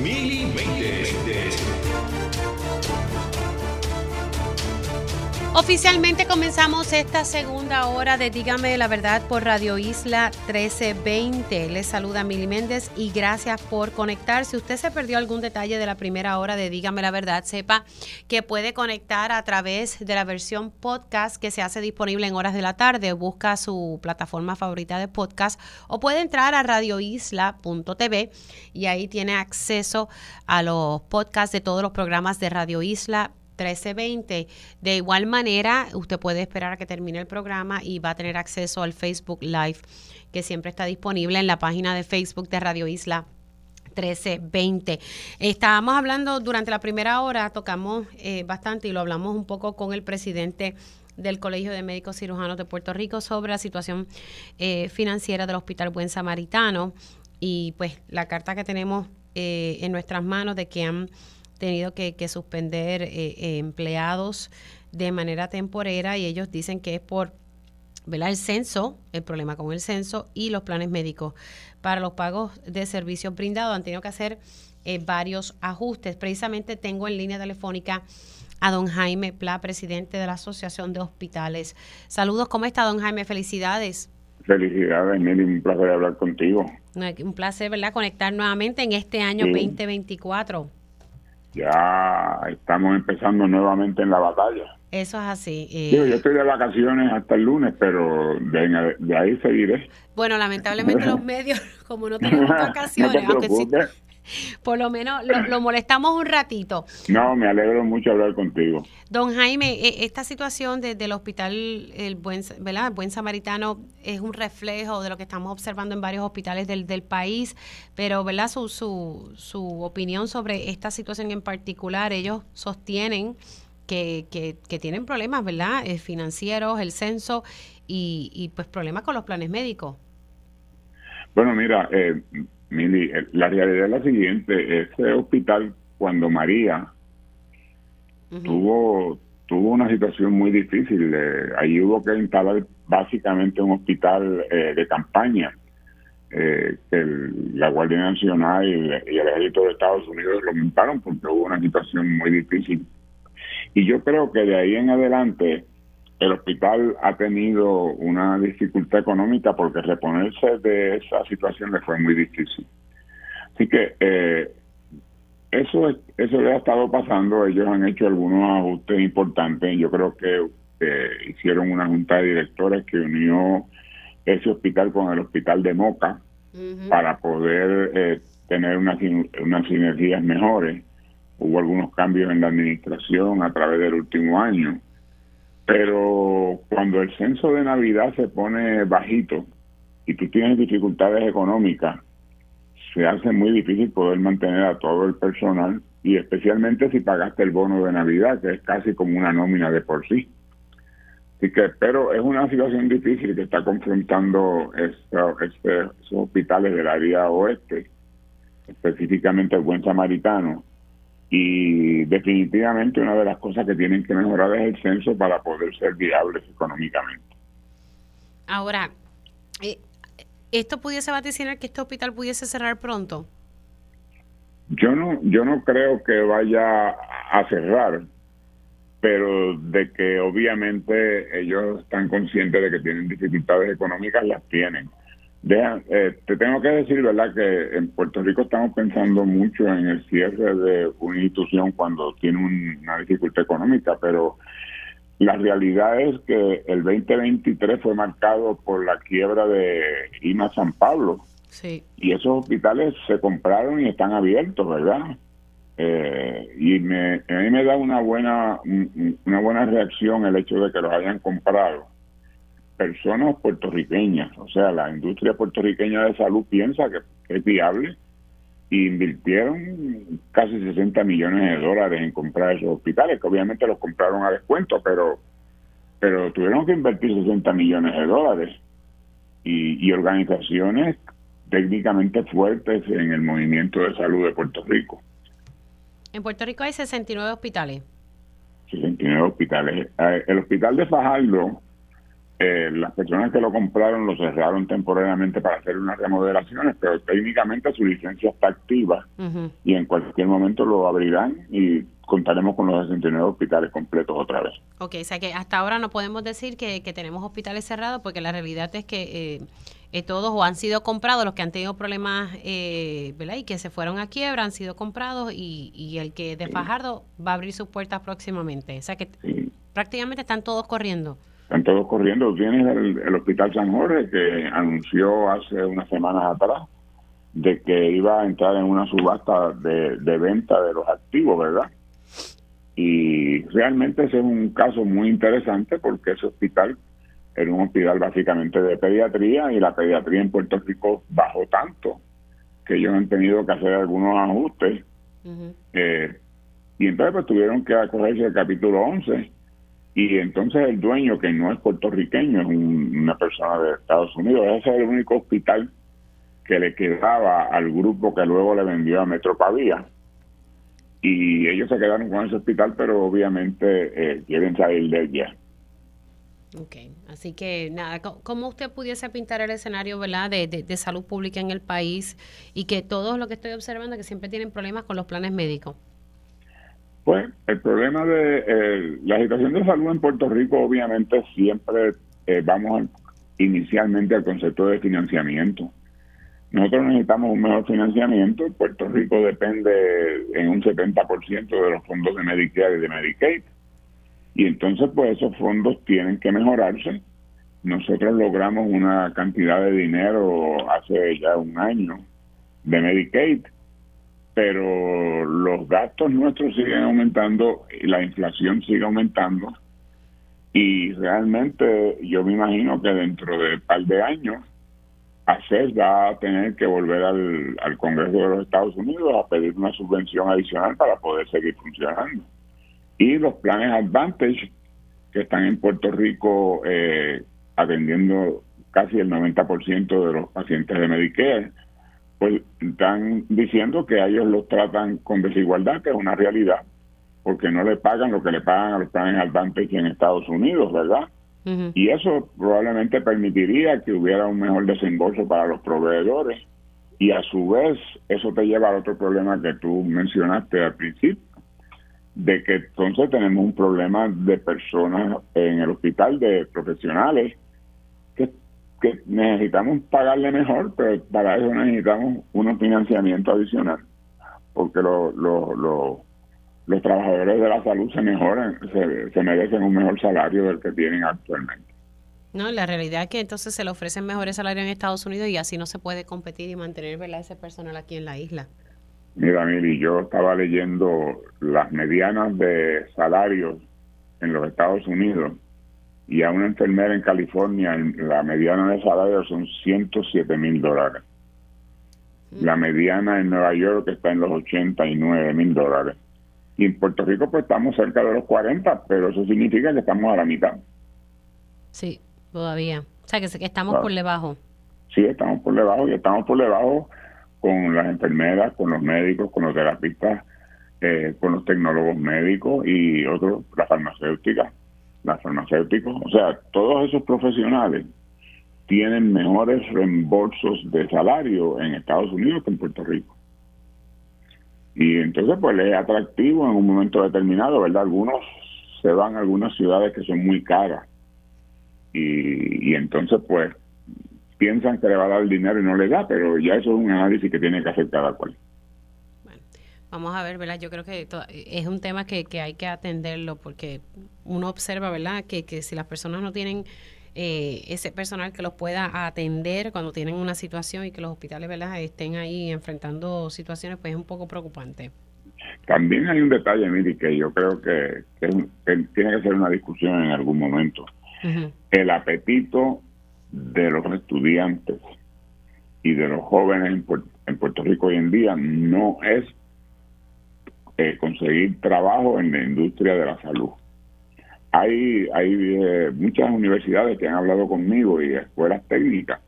Oficialmente comenzamos esta segunda hora de Dígame la Verdad por Radio Isla 1320. Les saluda Mili Méndez y gracias por conectar. Si usted se perdió algún detalle de la primera hora de Dígame la Verdad, sepa que puede conectar a través de la versión podcast que se hace disponible en horas de la tarde. Busca su plataforma favorita de podcast o puede entrar a radioisla.tv y ahí tiene acceso a los podcasts de todos los programas de Radio Isla 1320. De igual manera, usted puede esperar a que termine el programa y va a tener acceso al Facebook Live que siempre está disponible en la página de Facebook de Radio Isla 1320. Estábamos hablando durante la primera hora, tocamos eh, bastante y lo hablamos un poco con el presidente del Colegio de Médicos Cirujanos de Puerto Rico sobre la situación eh, financiera del Hospital Buen Samaritano y pues la carta que tenemos eh, en nuestras manos de que han tenido que, suspender eh, eh, empleados de manera temporera y ellos dicen que es por el censo, el problema con el censo y los planes médicos. Para los pagos de servicios brindados han tenido que hacer eh, varios ajustes. Precisamente tengo en línea telefónica a don Jaime Pla, presidente de la Asociación de Hospitales. Saludos, ¿cómo está don Jaime? Felicidades. Felicidades, Mili, un placer hablar contigo. Un placer, ¿verdad? Conectar nuevamente en este año 2024 ya estamos empezando nuevamente en la batalla. Eso es así. yo estoy de vacaciones hasta el lunes, pero de, ahí seguiré. Bueno, lamentablemente los [LAUGHS] medios, como no tenemos vacaciones, aunque sí, por lo menos lo, molestamos un ratito. No, me alegro mucho hablar contigo. Don Jaime, e, esta situación desde el hospital el Buen, ¿verdad? Buen Samaritano es un reflejo de lo que estamos observando en varios hospitales del, del país, pero ¿verdad? Su, su, su opinión sobre esta situación en particular, ellos sostienen que, que, que tienen problemas, ¿verdad? Eh, financieros, el censo y, y pues problemas con los planes médicos. Bueno, mira, eh, Mili, eh, la realidad es la siguiente, ese hospital cuando María tuvo tuvo una situación muy difícil, eh, ahí hubo que instalar básicamente un hospital eh, de campaña, que la Guardia Nacional y el, y el, Ejército de Estados Unidos lo montaron porque hubo una situación muy difícil. Y yo creo que de ahí en adelante el hospital ha tenido una dificultad económica porque reponerse de esa situación le fue muy difícil. Así que eh, eso, eso le ha estado pasando. Ellos han hecho algunos ajustes importantes. Yo creo que eh, hicieron una junta de directores que unió ese hospital con el hospital de Moca para poder eh, tener unas, unas sinergias mejores. Hubo algunos cambios en la administración a través del último año pero cuando el censo de Navidad se pone bajito y tú tienes dificultades económicas, se hace muy difícil poder mantener a todo el personal y especialmente si pagaste el bono de Navidad, que es casi como una nómina de por sí. Así que, pero es una situación difícil que está confrontando este, esos hospitales del área oeste, específicamente el Buen Samaritano, y definitivamente una de las cosas que tienen que mejorar es el censo para poder ser viables económicamente. Ahora, eh, ¿esto pudiese vaticinar que este hospital pudiese cerrar pronto? Yo no, yo no creo que vaya a cerrar, pero de que obviamente ellos están conscientes de que tienen dificultades económicas, las tienen. Deja, eh, te tengo que decir, ¿verdad?, que en Puerto Rico estamos pensando mucho en el cierre de una institución cuando tiene una dificultad económica, pero la realidad es que el 2023 fue marcado por la quiebra de IMA San Pablo. Sí. Y esos hospitales se compraron y están abiertos, ¿verdad? Eh, y me, a mí me da una buena, una buena reacción el hecho de que los hayan comprado personas puertorriqueñas, o sea, la industria puertorriqueña de salud piensa que, es viable e invirtieron casi 60 millones de dólares en comprar esos hospitales, que obviamente los compraron a descuento, pero pero tuvieron que invertir 60 millones de dólares y, y organizaciones técnicamente fuertes en el movimiento de salud de Puerto Rico. En Puerto Rico hay 69 hospitales. 69 69 hospitales. Eh, el hospital de Fajardo, eh, las personas que lo compraron lo cerraron temporariamente para hacer unas remodelaciones, pero técnicamente su licencia está activa y en cualquier momento lo abrirán y contaremos con los 69 hospitales completos otra vez. Ok, o sea que hasta ahora no podemos decir que, tenemos hospitales cerrados porque la realidad es que eh, eh, todos o han sido comprados, los que han tenido problemas eh, ¿verdad? y que se fueron a quiebra han sido comprados y, y el que de Fajardo va a abrir sus puertas próximamente. O sea que prácticamente están todos corriendo. Están todos corriendo. Tienes el, Hospital San Jorge que anunció hace unas semanas atrás de que iba a entrar en una subasta de, de venta de los activos, ¿verdad? Y realmente ese es un caso muy interesante porque ese hospital era un hospital básicamente de pediatría y la pediatría en Puerto Rico bajó tanto que ellos han tenido que hacer algunos ajustes. Eh, y entonces pues tuvieron que acogerse el capítulo 11 y entonces el dueño, que no es puertorriqueño, es una persona de Estados Unidos, ese es el único hospital que le quedaba al grupo que luego le vendió a Metropavía. Y ellos se quedaron con ese hospital, pero obviamente eh, quieren salir de ella. Ok, así que nada, ¿cómo usted pudiese pintar el escenario ¿verdad? De, de, salud pública en el país y que todos lo que estoy observando que siempre tienen problemas con los planes médicos? Pues el problema de la situación de salud en Puerto Rico obviamente siempre eh, vamos inicialmente al concepto de financiamiento. Nosotros necesitamos un mejor financiamiento. Puerto Rico depende en un 70% de los fondos de Medicare y de Medicaid y entonces, pues esos fondos tienen que mejorarse. Nosotros logramos una cantidad de dinero hace ya un año de Medicaid, pero los gastos nuestros siguen aumentando y la inflación sigue aumentando. Y realmente yo me imagino que dentro de un par de años, ACES va a tener que volver al, al Congreso de los Estados Unidos a pedir una subvención adicional para poder seguir funcionando. Y los planes Advantage, que están en Puerto Rico eh, atendiendo casi el 90% de los pacientes de Medicare, pues están diciendo que a ellos los tratan con desigualdad, que es una realidad, porque no le pagan lo que le pagan a los planes Advantage en Estados Unidos, ¿verdad? Y eso probablemente permitiría que hubiera un mejor desembolso para los proveedores. Y a su vez, eso te lleva al otro problema que tú mencionaste al principio, de que entonces tenemos un problema de personas en el hospital, de profesionales, que necesitamos pagarle mejor, pero para eso necesitamos un financiamiento adicional, porque lo, los trabajadores de la salud se mejoran, se, se merecen un mejor salario del que tienen actualmente. No, la realidad es que entonces se le ofrecen mejores salarios en Estados Unidos y así no se puede competir y mantener ¿verdad? ese personal aquí en la isla. Mira, Mili, yo estaba leyendo las medianas de salarios en los Estados Unidos y a una enfermera en California la mediana de salarios son 107 mil dólares. Mm. La mediana en Nueva York está en los 89 mil dólares. Y en Puerto Rico pues estamos cerca de los 40, pero eso significa que estamos a la mitad. Sí, todavía. O sea, que estamos por debajo. Sí, estamos por debajo y estamos por debajo con las enfermeras, con los médicos, con los terapistas, eh, con los tecnólogos médicos y otros, las farmacéuticas, las farmacéuticos, o sea, todos esos profesionales tienen mejores reembolsos de salario en Estados Unidos que en Puerto Rico. Y entonces pues es atractivo en un momento determinado, ¿verdad? Algunos se van a algunas ciudades que son muy caras y, y entonces pues piensan que le va a dar el dinero y no le da, pero ya eso es un análisis que tiene que hacer cada cual. Vamos a ver, ¿verdad? Yo creo que es un tema que, que hay que atenderlo porque uno observa, ¿verdad? Que, que si las personas no tienen eh, ese personal que los pueda atender cuando tienen una situación y que los hospitales, ¿verdad? Estén ahí enfrentando situaciones, pues es un poco preocupante. También hay un detalle, Miri, que yo creo que, tiene que ser una discusión en algún momento. El apetito de los estudiantes y de los jóvenes en, Puerto, Rico hoy en día no es eh, conseguir trabajo en la industria de la salud. Hay, hay eh, muchas universidades que han hablado conmigo y escuelas técnicas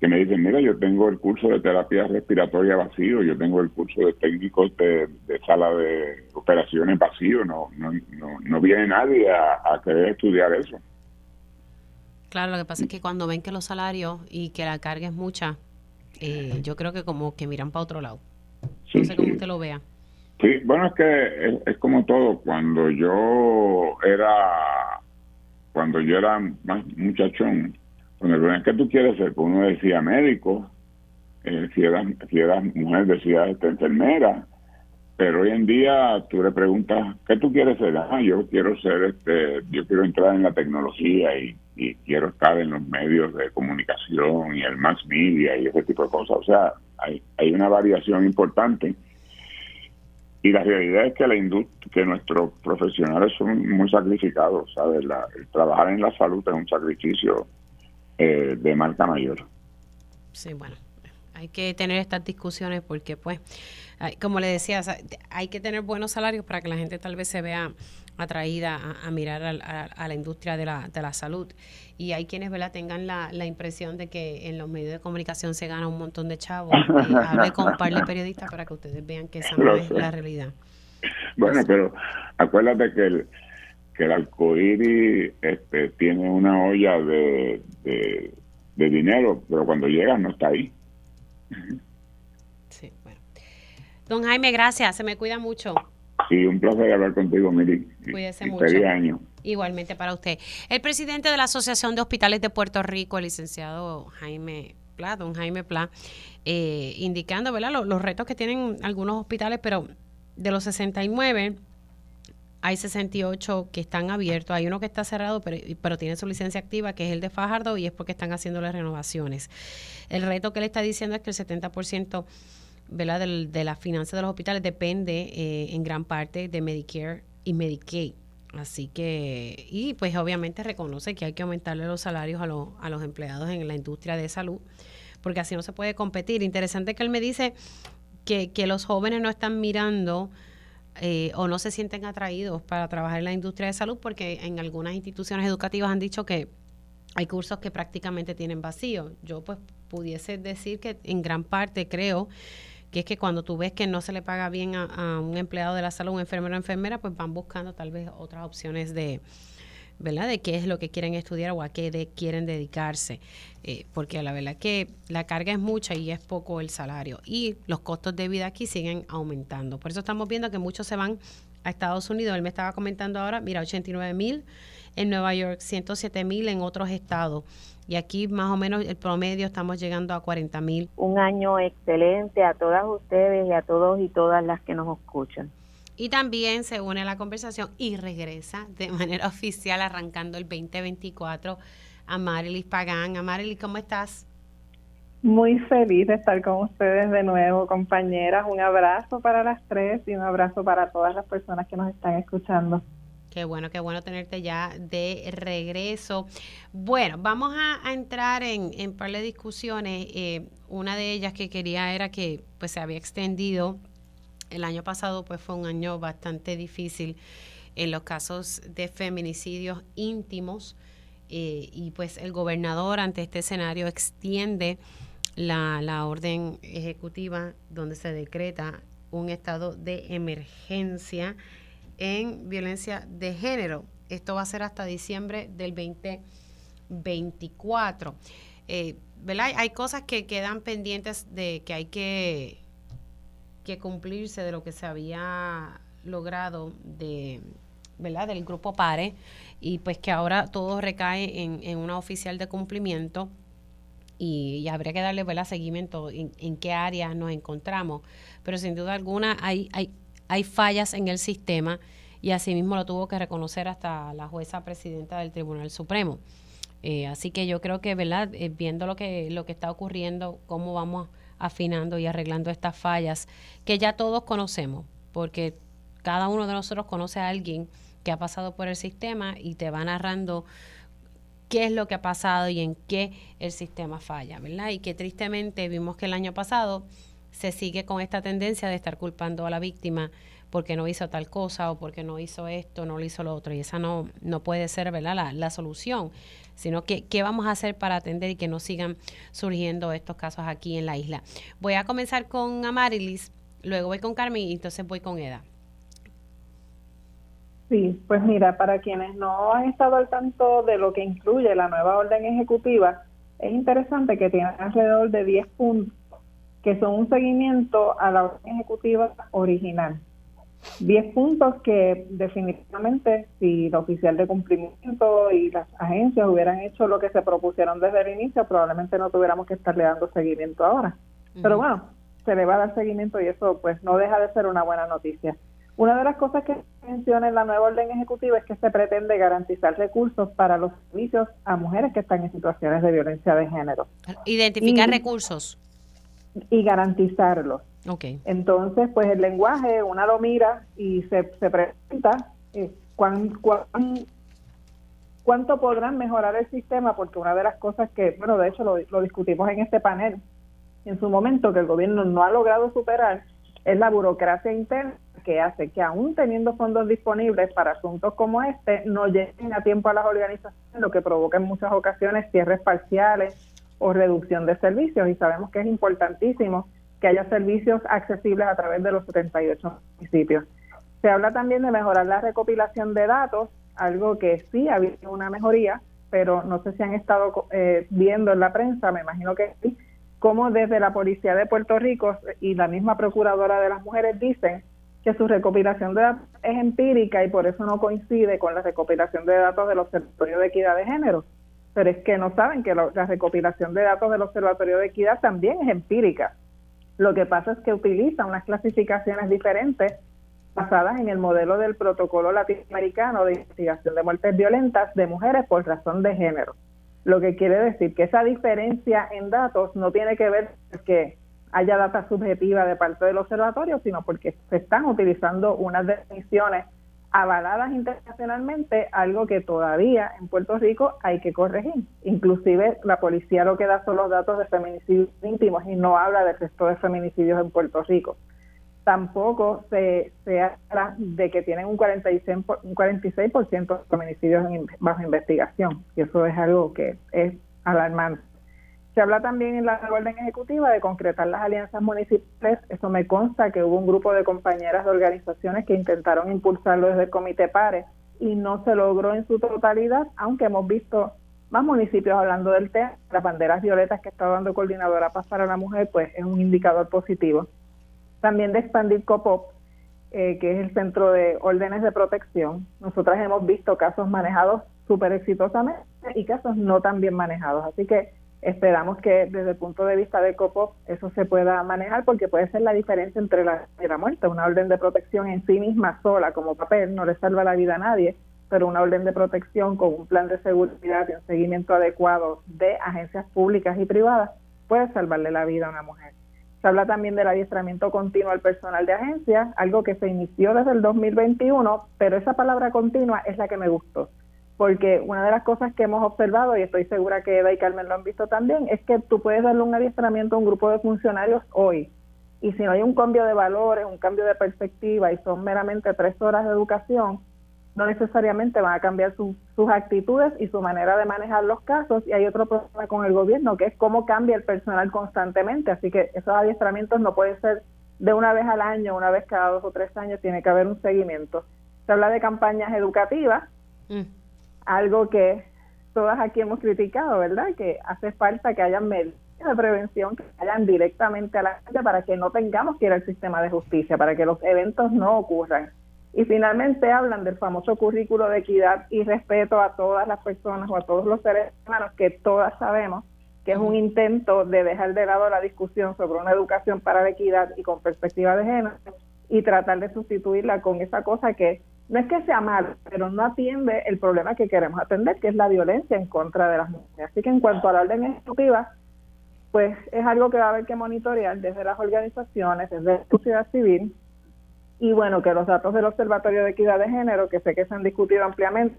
que me dicen, mira, yo tengo el curso de terapia respiratoria vacío, yo tengo el curso de técnicos de, sala de operaciones vacío, no, no, no, viene nadie a, querer estudiar eso. Claro, lo que pasa es que cuando ven que los salarios y que la carga es mucha, eh, yo creo que como que miran para otro lado. no sé cómo usted lo vea. Sí, bueno, es que es, como todo. Cuando yo era, cuando yo era más muchachón, cuando el que tú quieres ser, pues uno decía médico, eh, si, eras, si eras mujer decía enfermera, pero hoy en día tú le preguntas, ¿qué tú quieres ser? Ah, yo quiero ser, este, yo quiero entrar en la tecnología y, y quiero estar en los medios de comunicación y el mass media y ese tipo de cosas. O sea, hay, hay una variación importante y la realidad es que la que nuestros profesionales son muy sacrificados, ¿sabes? La, trabajar en la salud es un sacrificio eh, de marca mayor. Sí, bueno, hay que tener estas discusiones porque, pues, como le decía, hay que tener buenos salarios para que la gente tal vez se vea atraída a, mirar a, la industria de la, de la salud. Y hay quienes ¿verdad? tengan la, la, impresión de que en los medios de comunicación se gana un montón de chavos. y [LAUGHS] hable con un par de periodistas para que ustedes vean que esa no es la realidad. Bueno, pero acuérdate que el, que el arcoíris este, tiene una olla de, de, de dinero, pero cuando llega no está ahí. Sí, bueno. Don Jaime, gracias. Se me cuida mucho. Sí, un placer hablar contigo, Miri. Cuídese mucho. año. Igualmente para usted. El presidente de la Asociación de Hospitales de Puerto Rico, el licenciado Jaime Pla, don Jaime Pla, eh, indicando ¿verdad? Los, los, retos que tienen algunos hospitales, pero de los 69 hay 68 que están abiertos, hay uno que está cerrado, pero, pero tiene su licencia activa, que es el de Fajardo, y es porque están haciendo las renovaciones. El reto que le está diciendo es que el 70% ¿verdad? de la finanza de los hospitales depende eh, en gran parte de Medicare y Medicaid. Así que, y pues obviamente reconoce que hay que aumentarle los salarios a, los, a los empleados en la industria de salud, porque así no se puede competir. Interesante que él me dice que, que los jóvenes no están mirando eh, o no se sienten atraídos para trabajar en la industria de salud, porque en algunas instituciones educativas han dicho que hay cursos que prácticamente tienen vacío. Yo pues pudiese decir que en gran parte creo que es que cuando tú ves que no se le paga bien a, un empleado de la salud, un enfermero o enfermera, pues van buscando tal vez otras opciones de, ¿verdad? De qué es lo que quieren estudiar o a qué quieren dedicarse. Eh, porque la verdad que la carga es mucha y es poco el salario. Y los costos de vida aquí siguen aumentando. Por eso estamos viendo que muchos se van a Estados Unidos. Él me estaba comentando ahora, mira, 89 mil en Nueva York, 107 mil en otros estados y aquí más o menos el promedio estamos llegando a 40 mil. Un año excelente a todas ustedes y a todos y todas las que nos escuchan. Y también se une a la conversación y regresa de [LAUGHS] manera oficial arrancando el 2024 a Marilis Pagán. Marilis, ¿cómo estás? Muy feliz de estar con ustedes de nuevo, compañeras. Un abrazo para las tres y un abrazo para todas las personas que nos están escuchando. Qué bueno, qué bueno tenerte ya de regreso. Bueno, vamos a, entrar en, en par de discusiones. Eh, una de ellas que quería era que pues se había extendido. El año pasado pues fue un año bastante difícil en los casos de feminicidios íntimos eh, y pues el gobernador ante este escenario extiende la, orden ejecutiva donde se decreta un estado de emergencia en violencia de género. Esto va a ser hasta diciembre del 2024. Eh, Hay cosas que quedan pendientes de que hay que, que cumplirse de lo que se había logrado de, ¿verdad? del grupo PARE y pues que ahora todo recae en, en una oficial de cumplimiento y, habría que darle ¿verdad? seguimiento en, en, qué áreas nos encontramos. Pero sin duda alguna hay, hay, hay fallas en el sistema y asimismo lo tuvo que reconocer hasta la jueza presidenta del Tribunal Supremo. Eh, así que yo creo que, ¿verdad? Eh, viendo lo que, lo que está ocurriendo, cómo vamos afinando y arreglando estas fallas, que ya todos conocemos, porque cada uno de nosotros conoce a alguien que ha pasado por el sistema y te va narrando qué es lo que ha pasado y en qué el sistema falla, ¿verdad? Y que tristemente vimos que el año pasado se sigue con esta tendencia de estar culpando a la víctima porque no hizo tal cosa o porque no hizo esto, no lo hizo lo otro. Y esa no, no puede ser ¿verdad? La, la solución, sino que qué vamos a hacer para atender y que no sigan surgiendo estos casos aquí en la isla. Voy a comenzar con Amarilis, luego voy con Carmen y entonces voy con Eda. Sí, pues mira, para quienes no han estado al tanto de lo que incluye la nueva orden ejecutiva, es interesante que tiene alrededor de 10 puntos que son un seguimiento a la orden ejecutiva original. 10 puntos que definitivamente si el oficial de cumplimiento y las agencias hubieran hecho lo que se propusieron desde el inicio, probablemente no tuviéramos que estarle dando seguimiento ahora. Pero bueno, se le va a dar seguimiento y eso pues no deja de ser una buena noticia. Una de las cosas que menciona en la nueva orden ejecutiva es que se pretende garantizar recursos para los servicios a mujeres que están en situaciones de violencia de género. Identificar recursos. Y garantizarlos. Okay. Entonces, pues el lenguaje, una lo mira y se, se pregunta eh, cuán, cuánto podrán mejorar el sistema, porque una de las cosas que, bueno, de hecho lo, lo discutimos en este panel en su momento, que el gobierno no ha logrado superar, es la burocracia interna que hace que aún teniendo fondos disponibles para asuntos como este, no lleguen a tiempo a las organizaciones, lo que provoca en muchas ocasiones cierres parciales o reducción de servicios. Y sabemos que es importantísimo que haya servicios accesibles a través de los 78 municipios. Se habla también de mejorar la recopilación de datos, algo que sí ha habido una mejoría, pero no sé si han estado eh, viendo en la prensa, me imagino que sí, como desde la Policía de Puerto Rico y la misma Procuradora de las Mujeres dicen que su recopilación de datos es empírica y por eso no coincide con la recopilación de datos del Observatorio de Equidad de Género. Pero es que no saben que la recopilación de datos del Observatorio de Equidad también es empírica. Lo que pasa es que utiliza unas clasificaciones diferentes basadas en el modelo del protocolo latinoamericano de investigación de muertes violentas de mujeres por razón de género. Lo que quiere decir que esa diferencia en datos no tiene que ver con que haya data subjetiva de parte del observatorio, sino porque se están utilizando unas definiciones avaladas internacionalmente, algo que todavía en Puerto Rico hay que corregir. Inclusive la policía lo que da son los datos de feminicidios íntimos y no habla del resto de feminicidios en Puerto Rico tampoco se, se habla de que tienen un 46%, un 46 de feminicidios bajo investigación, y eso es algo que es alarmante. Se habla también en la orden ejecutiva de concretar las alianzas municipales. Eso me consta que hubo un grupo de compañeras de organizaciones que intentaron impulsarlo desde el Comité Pares y no se logró en su totalidad, aunque hemos visto más municipios hablando del tema. Las banderas violetas que está dando Coordinadora Paz para la Mujer, pues es un indicador positivo también de expandir COPOP, eh, que es el Centro de Órdenes de Protección. Nosotras hemos visto casos manejados súper exitosamente y casos no tan bien manejados. Así que esperamos que desde el punto de vista de COPOP eso se pueda manejar porque puede ser la diferencia entre la, y la muerte. Una orden de protección en sí misma sola como papel no le salva la vida a nadie, pero una orden de protección con un plan de seguridad y un seguimiento adecuado de agencias públicas y privadas puede salvarle la vida a una mujer. Se habla también del adiestramiento continuo al personal de agencia, algo que se inició desde el 2021, pero esa palabra continua es la que me gustó, porque una de las cosas que hemos observado, y estoy segura que Eda y Carmen lo han visto también, es que tú puedes darle un adiestramiento a un grupo de funcionarios hoy, y si no hay un cambio de valores, un cambio de perspectiva, y son meramente tres horas de educación, no necesariamente van a cambiar sus actitudes y su manera de manejar los casos. Y hay otro problema con el gobierno, que es cómo cambia el personal constantemente. Así que esos adiestramientos no pueden ser de una vez al año, una vez cada dos o tres años, tiene que haber un seguimiento. Se habla de campañas educativas, mm. Algo que todas aquí hemos criticado, ¿verdad? Que hace falta que haya medidas de prevención que vayan directamente a la gente para que no tengamos que ir al sistema de justicia, para que los eventos no ocurran y finalmente hablan del famoso currículo de equidad y respeto a todas las personas o a todos los seres humanos que todas sabemos que es un intento de dejar de lado la discusión sobre una educación para la equidad y con perspectiva de género y tratar de sustituirla con esa cosa que no es que sea mal, pero no atiende el problema que queremos atender, que es la violencia en contra de las mujeres. Así que en cuanto a la orden ejecutiva, pues es algo que va a haber que monitorear desde las organizaciones, desde la sociedad civil, y bueno, que los datos del Observatorio de Equidad de Género, que sé que se han discutido ampliamente,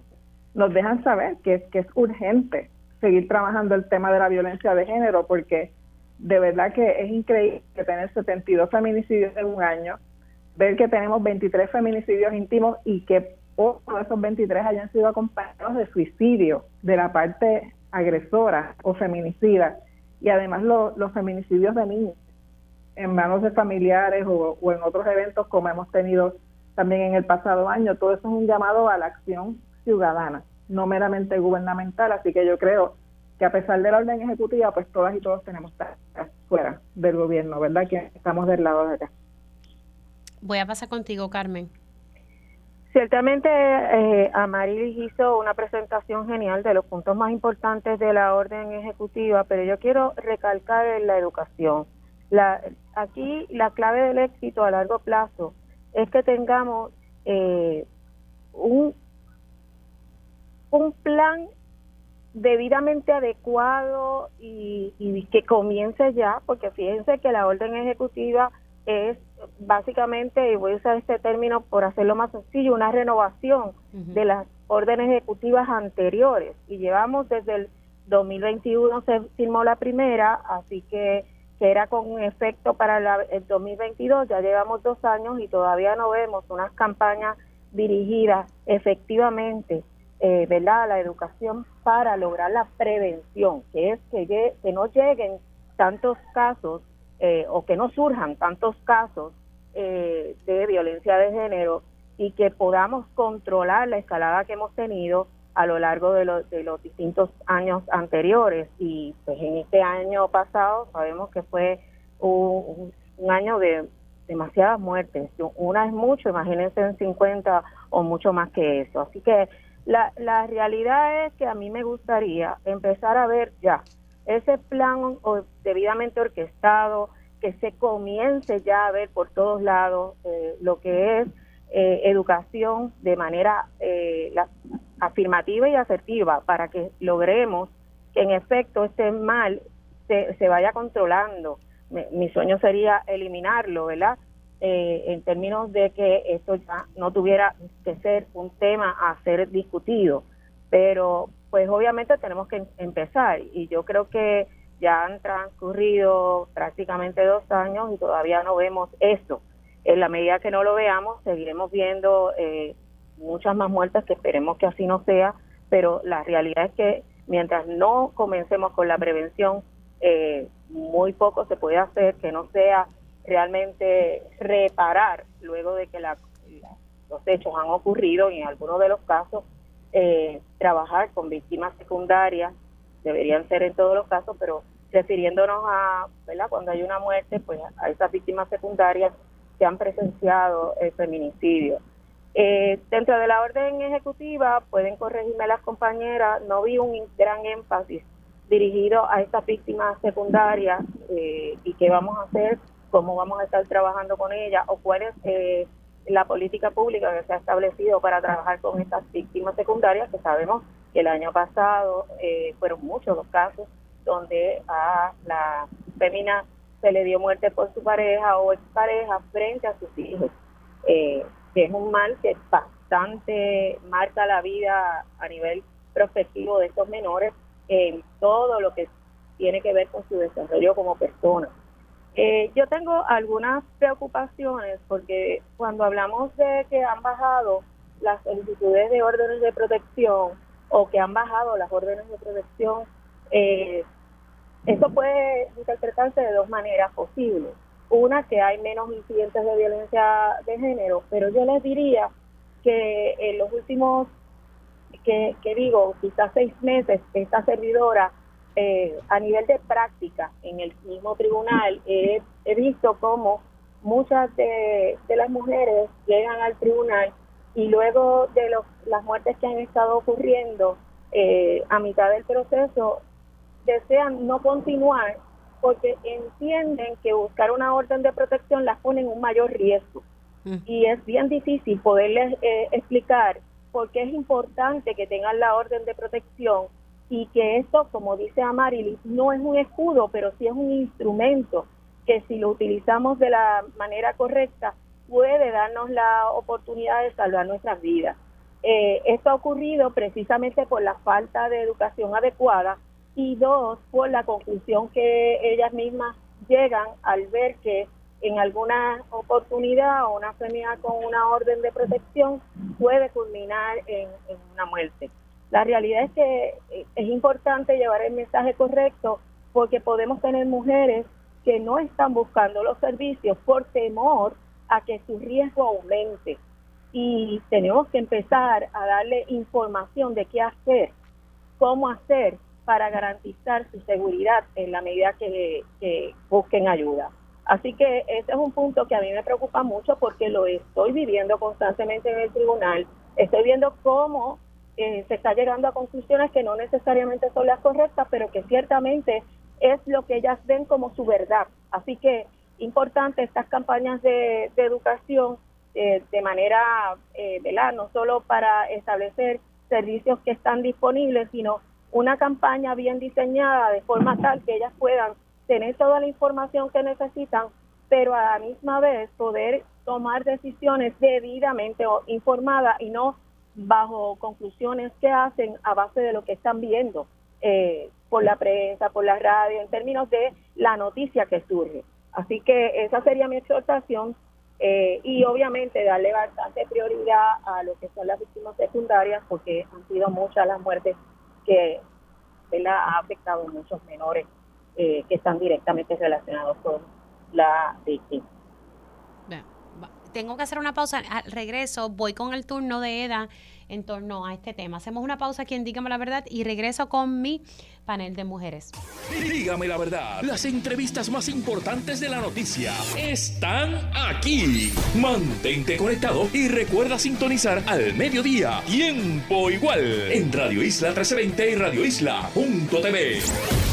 nos dejan saber que, que es urgente seguir trabajando el tema de la violencia de género, porque de verdad que es increíble tener 72 feminicidios en un año, ver que tenemos 23 feminicidios íntimos y que uno de esos 23 hayan sido acompañados de suicidio de la parte agresora o feminicida y además los feminicidios de niños en manos de familiares o, en otros eventos como hemos tenido también en el pasado año. Todo eso es un llamado a la acción ciudadana, no meramente gubernamental. Así que yo creo que a pesar de la orden ejecutiva, pues todas y todos tenemos estar fuera del gobierno, ¿verdad? Que estamos del lado de acá. Voy a pasar contigo, Carmen. Ciertamente, eh, Amarilis hizo una presentación genial de los puntos más importantes de la orden ejecutiva, pero yo quiero recalcar en la educación. La, aquí la clave del éxito a largo plazo es que tengamos eh, un, un plan debidamente adecuado y, y que comience ya, porque fíjense que la orden ejecutiva es básicamente, y voy a usar este término por hacerlo más sencillo, una renovación de las órdenes ejecutivas anteriores. Y llevamos desde el 2021 se firmó la primera, así que, que era con efecto para el 2022, ya llevamos dos años y todavía no vemos unas campañas dirigidas efectivamente eh, ¿verdad? a la educación para lograr la prevención, que es que, que no lleguen tantos casos eh, o que no surjan tantos casos eh, de violencia de género y que podamos controlar la escalada que hemos tenido a lo largo de, de los distintos años anteriores. Y pues en este año pasado sabemos que fue un, año de demasiadas muertes. Una es mucho, imagínense en 50 o mucho más que eso. Así que la, la realidad es que a mí me gustaría empezar a ver ya ese plan debidamente orquestado, que se comience ya a ver por todos lados eh, lo que es eh, educación de manera eh, afirmativa y asertiva para que logremos que en efecto este mal se, se vaya controlando. mi sueño sería eliminarlo, ¿verdad? en términos de que esto ya no tuviera que ser un tema a ser discutido. Pero pues obviamente tenemos que empezar y yo creo que ya han transcurrido prácticamente dos años y todavía no vemos eso. En la medida que no lo veamos, seguiremos viendo eh, muchas más muertes, que esperemos que así no sea, pero la realidad es que mientras no comencemos con la prevención, eh, muy poco se puede hacer que no sea realmente reparar luego de que los hechos han ocurrido y en algunos de los casos eh, trabajar con víctimas secundarias, deberían ser en todos los casos, pero refiriéndonos a, ¿verdad? Cuando hay una muerte, pues a esas víctimas secundarias que han presenciado el feminicidio. Eh, dentro de la orden ejecutiva, pueden corregirme las compañeras, no vi un gran énfasis dirigido a estas víctimas secundarias eh, y qué vamos a hacer, cómo vamos a estar trabajando con ellas o cuál es eh, la política pública que se ha establecido para trabajar con estas víctimas secundarias, que sabemos que el año pasado eh, fueron muchos los casos donde a la fémina se le dio muerte por su pareja o expareja frente a sus hijos, eh, que es un mal que bastante marca la vida a nivel prospectivo de estos menores en todo lo que tiene que ver con su desarrollo como persona. Eh, yo tengo algunas preocupaciones porque cuando hablamos de que han bajado las solicitudes de órdenes de protección o que han bajado las órdenes de protección, eh, esto puede interpretarse de dos maneras posibles. Una, que hay menos incidentes de violencia de género, pero yo les diría que en los últimos, que, que digo, quizás seis meses, esta servidora eh, a nivel de práctica en el mismo tribunal, he visto cómo muchas de, las mujeres llegan al tribunal y luego de los, las muertes que han estado ocurriendo eh, a mitad del proceso, desean no continuar porque entienden que buscar una orden de protección las pone en un mayor riesgo. Mm. Y es bien difícil poderles eh, explicar por qué es importante que tengan la orden de protección y que esto, como dice Amarilis, no es un escudo, pero sí es un instrumento que si lo utilizamos de la manera correcta puede darnos la oportunidad de salvar nuestras vidas. Eh, esto ha ocurrido precisamente por la falta de educación adecuada y dos, por la conclusión que ellas mismas llegan al ver que en alguna oportunidad una enfermedad con una orden de protección puede culminar en, una muerte. La realidad es que eh, es importante llevar el mensaje correcto porque podemos tener mujeres que no están buscando los servicios por temor a que su riesgo aumente. Y tenemos que empezar a darle información de qué hacer, cómo hacer para garantizar su seguridad en la medida que, busquen ayuda. Así que ese es un punto que a mí me preocupa mucho porque lo estoy viviendo constantemente en el tribunal. Estoy viendo cómo eh, se está llegando a conclusiones que no necesariamente son las correctas, pero que ciertamente es lo que ellas ven como su verdad. Así que importante estas campañas de, educación eh, de manera, eh, No solo para establecer servicios que están disponibles, sino una campaña bien diseñada de forma tal que ellas puedan tener toda la información que necesitan, pero a la misma vez poder tomar decisiones debidamente informadas y no bajo conclusiones que hacen a base de lo que están viendo eh, por la prensa, por la radio, en términos de la noticia que surge. Así que esa sería mi exhortación eh, y obviamente darle bastante prioridad a lo que son las víctimas secundarias porque han sido muchas las muertes que ha afectado a muchos menores eh, que están directamente relacionados con la víctima. Tengo que hacer una pausa. Al regreso voy con el turno de EDA en torno a este tema. Hacemos una pausa aquí en Dígame la Verdad y regreso con mi panel de mujeres. Dígame la verdad, las entrevistas más importantes de la noticia están aquí. Mantente conectado y recuerda sintonizar al mediodía, tiempo igual, en Radio Isla 1320 y Radio Isla.tv.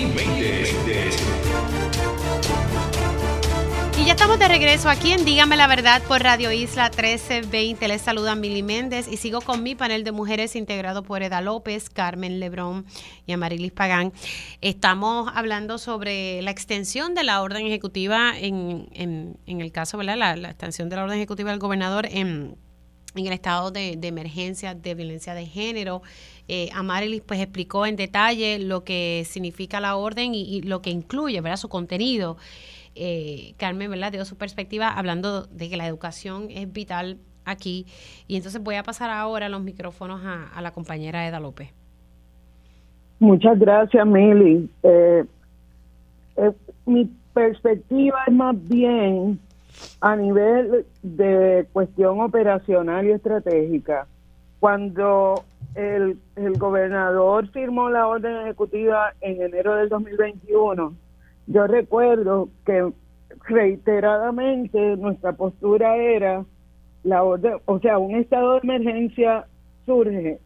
estamos de regreso aquí en Dígame la Verdad por Radio Isla 1320. Les saluda Mili Méndez y sigo con mi panel de mujeres integrado por Eda López, Carmen Lebrón y Amarilis Pagán. Estamos hablando sobre la extensión de la orden ejecutiva en, en, el caso, ¿verdad? La, extensión de la orden ejecutiva del gobernador en, en el estado de, emergencia de violencia de género. Eh, Amarilis pues explicó en detalle lo que significa la orden y, y lo que incluye, ¿verdad? Su contenido eh, Carmen, ¿verdad? Dio su perspectiva hablando de que la educación es vital aquí. Y entonces voy a pasar ahora los micrófonos a, la compañera Eda López. Muchas gracias, Mili. Eh, eh, mi perspectiva es más bien a nivel de cuestión operacional y estratégica. Cuando el, el gobernador firmó la orden ejecutiva en enero del 2021, yo recuerdo que reiteradamente nuestra postura era la orden, o sea, un estado de emergencia surge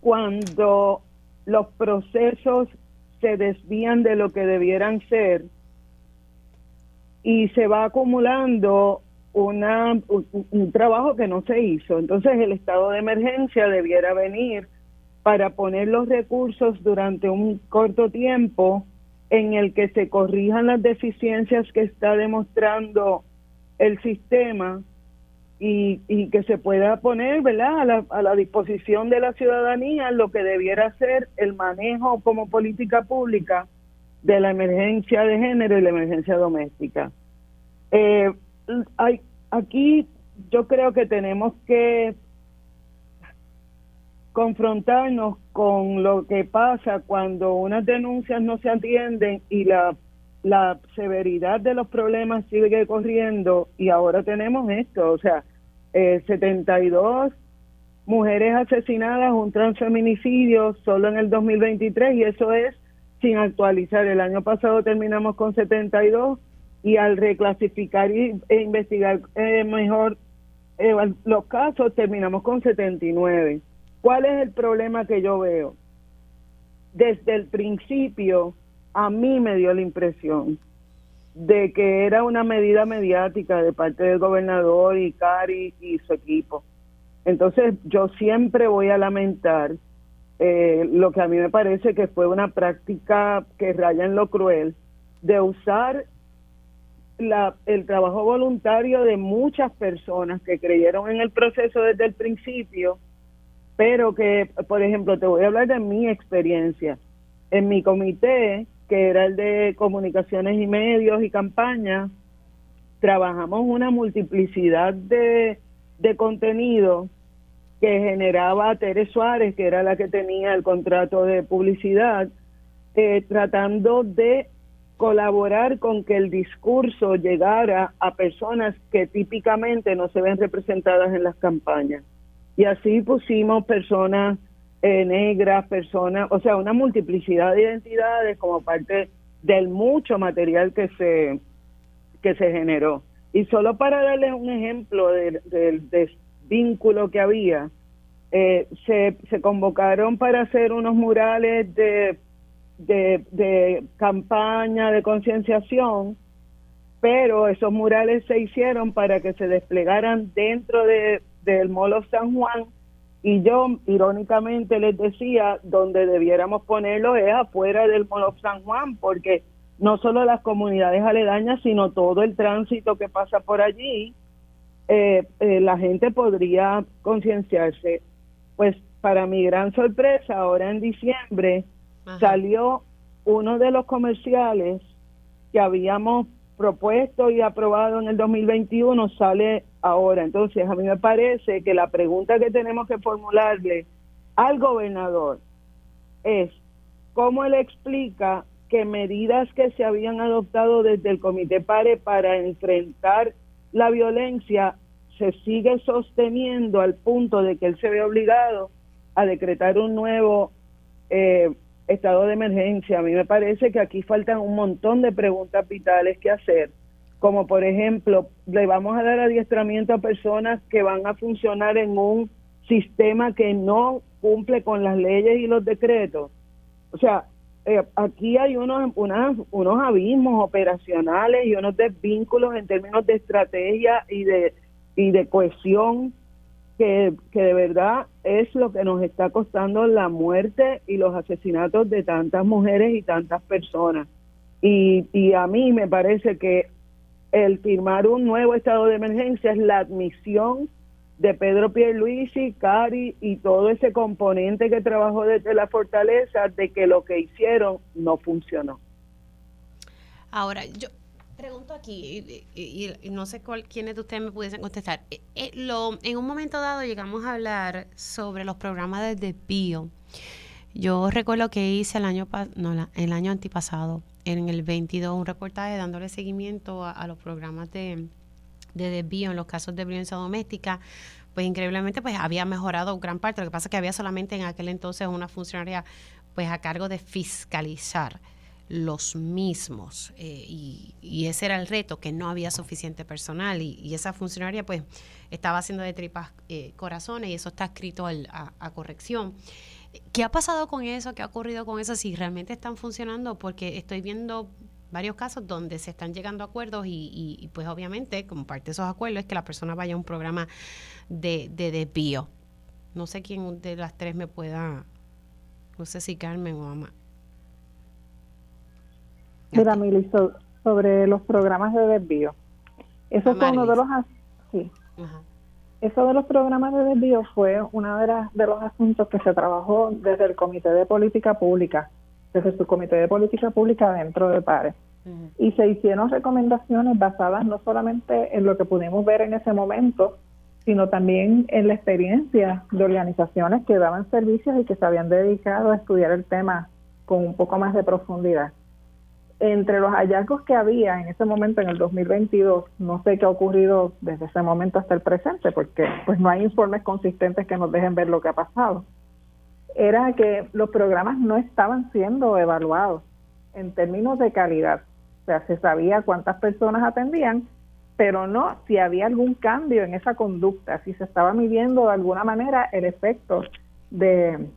cuando los procesos se desvían de lo que debieran ser y se va acumulando una, un, un, trabajo que no se hizo. Entonces el estado de emergencia debiera venir para poner los recursos durante un corto tiempo en el que se corrijan las deficiencias que está demostrando el sistema y, que se pueda poner ¿verdad? A, la, a la disposición de la ciudadanía lo que debiera ser el manejo como política pública de la emergencia de género y la emergencia doméstica. Eh, hay, aquí yo creo que tenemos que confrontarnos con lo que pasa cuando unas denuncias no se atienden y la, la severidad de los problemas sigue corriendo y ahora tenemos esto, o sea, eh, 72 mujeres asesinadas, un transfeminicidio solo en el 2023 y eso es sin actualizar. El año pasado terminamos con 72 y al reclasificar e investigar eh, mejor eh, los casos terminamos con 79. ¿Cuál es el problema que yo veo? Desde el principio, a mí me dio la impresión de que era una medida mediática de parte del gobernador y Cari y su equipo. Entonces, yo siempre voy a lamentar eh, lo que a mí me parece que fue una práctica que raya en lo cruel de usar la, el trabajo voluntario de muchas personas que creyeron en el proceso desde el principio, pero que, por ejemplo, te voy a hablar de mi experiencia. En mi comité, que era el de comunicaciones y medios y campañas, trabajamos una multiplicidad de, de contenido que generaba Tere Suárez, que era la que tenía el contrato de publicidad, eh, tratando de colaborar con que el discurso llegara a personas que típicamente no se ven representadas en las campañas. Y así pusimos personas eh, negras, personas, o sea, una multiplicidad de identidades como parte del mucho material que se, que se generó. Y solo para darles un ejemplo del, vínculo que había, eh, se, se convocaron para hacer unos murales de, de, de campaña, de concienciación, pero esos murales se hicieron para que se desplegaran dentro de, del Molo San Juan y yo irónicamente les decía donde debiéramos ponerlo es afuera del Molo San Juan porque no solo las comunidades aledañas sino todo el tránsito que pasa por allí eh, eh, la gente podría concienciarse. Pues para mi gran sorpresa ahora en diciembre salió uno de los comerciales que habíamos propuesto y aprobado en el 2021 sale ahora. Entonces, a mí me parece que la pregunta que tenemos que formularle al gobernador es cómo él explica que medidas que se habían adoptado desde el Comité PARE para enfrentar la violencia se sigue sosteniendo al punto de que él se ve obligado a decretar un nuevo eh, estado de emergencia. A mí me parece que aquí faltan un montón de preguntas vitales que hacer, como por ejemplo, le vamos a dar adiestramiento a personas que van a funcionar en un sistema que no cumple con las leyes y los decretos. O sea, eh, aquí hay unos, unos abismos operacionales y unos desvínculos en términos de estrategia y de, y de cohesión que, que de verdad es lo que nos está costando la muerte y los asesinatos de tantas mujeres y tantas personas. Y, y a mí me parece que el firmar un nuevo estado de emergencia es la admisión de Pedro Pierluisi, Cari y todo ese componente que trabajó desde la fortaleza de que lo que hicieron no funcionó. Ahora, yo, Pregunto aquí, y, no sé cuál, quiénes de ustedes me pudiesen contestar. Eh, eh, lo, en un momento dado llegamos a hablar sobre los programas de desvío. Yo recuerdo que hice el año, no, el año antipasado, en el 22, un reportaje dándole seguimiento a, los programas de, de desvío en los casos de violencia doméstica pues increíblemente pues había mejorado gran parte. Lo que pasa es que había solamente en aquel entonces una funcionaria pues a cargo de fiscalizar los mismos. Eh, y, ese era el reto, que no había suficiente personal y, esa funcionaria pues estaba haciendo de tripas eh, corazones y eso está escrito a, corrección. ¿Qué ha pasado con eso? ¿Qué ha ocurrido con eso? Si realmente están funcionando, porque estoy viendo varios casos donde se están llegando a acuerdos y, pues obviamente como parte de esos acuerdos es que la persona vaya a un programa de, de desvío. No sé quién de las tres me pueda, no sé si Carmen o Ama, Mira, Mili, sobre los programas de desvío. Eso fue uno de los sí. Eso de los programas de desvío fue uno de, de los asuntos que se trabajó desde el Comité de Política Pública, desde su Comité de Política Pública dentro de PARE. Y se hicieron recomendaciones basadas no solamente en lo que pudimos ver en ese momento, sino también en la experiencia de organizaciones que daban servicios y que se habían dedicado a estudiar el tema con un poco más de profundidad entre los hallazgos que había en ese momento, en el 2022, no sé qué ha ocurrido desde ese momento hasta el presente, porque pues no hay informes consistentes que nos dejen ver lo que ha pasado, era que los programas no estaban siendo evaluados en términos de calidad. O sea, se sabía cuántas personas atendían, pero no si había algún cambio en esa conducta, si se estaba midiendo de alguna manera el efecto de,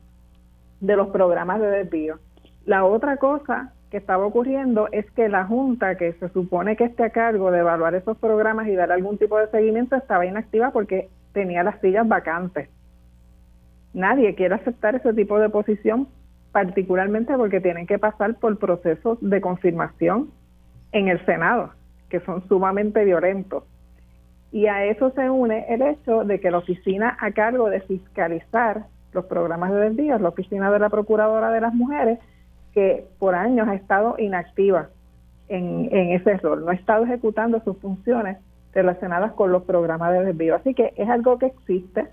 de los programas de desvío. La otra cosa que estaba ocurriendo es que la Junta, que se supone que esté a cargo de evaluar esos programas y dar algún tipo de seguimiento, estaba inactiva porque tenía las sillas vacantes. Nadie quiere aceptar ese tipo de posición, particularmente porque tienen que pasar por procesos de confirmación en el Senado. que son sumamente violentos. Y a eso se une el hecho de que la oficina a cargo de fiscalizar los programas de desvíos, la oficina de la Procuradora de las Mujeres, que por años ha estado inactiva en, en ese rol, no ha estado ejecutando sus funciones relacionadas con los programas de desvío. Así que es algo que existe,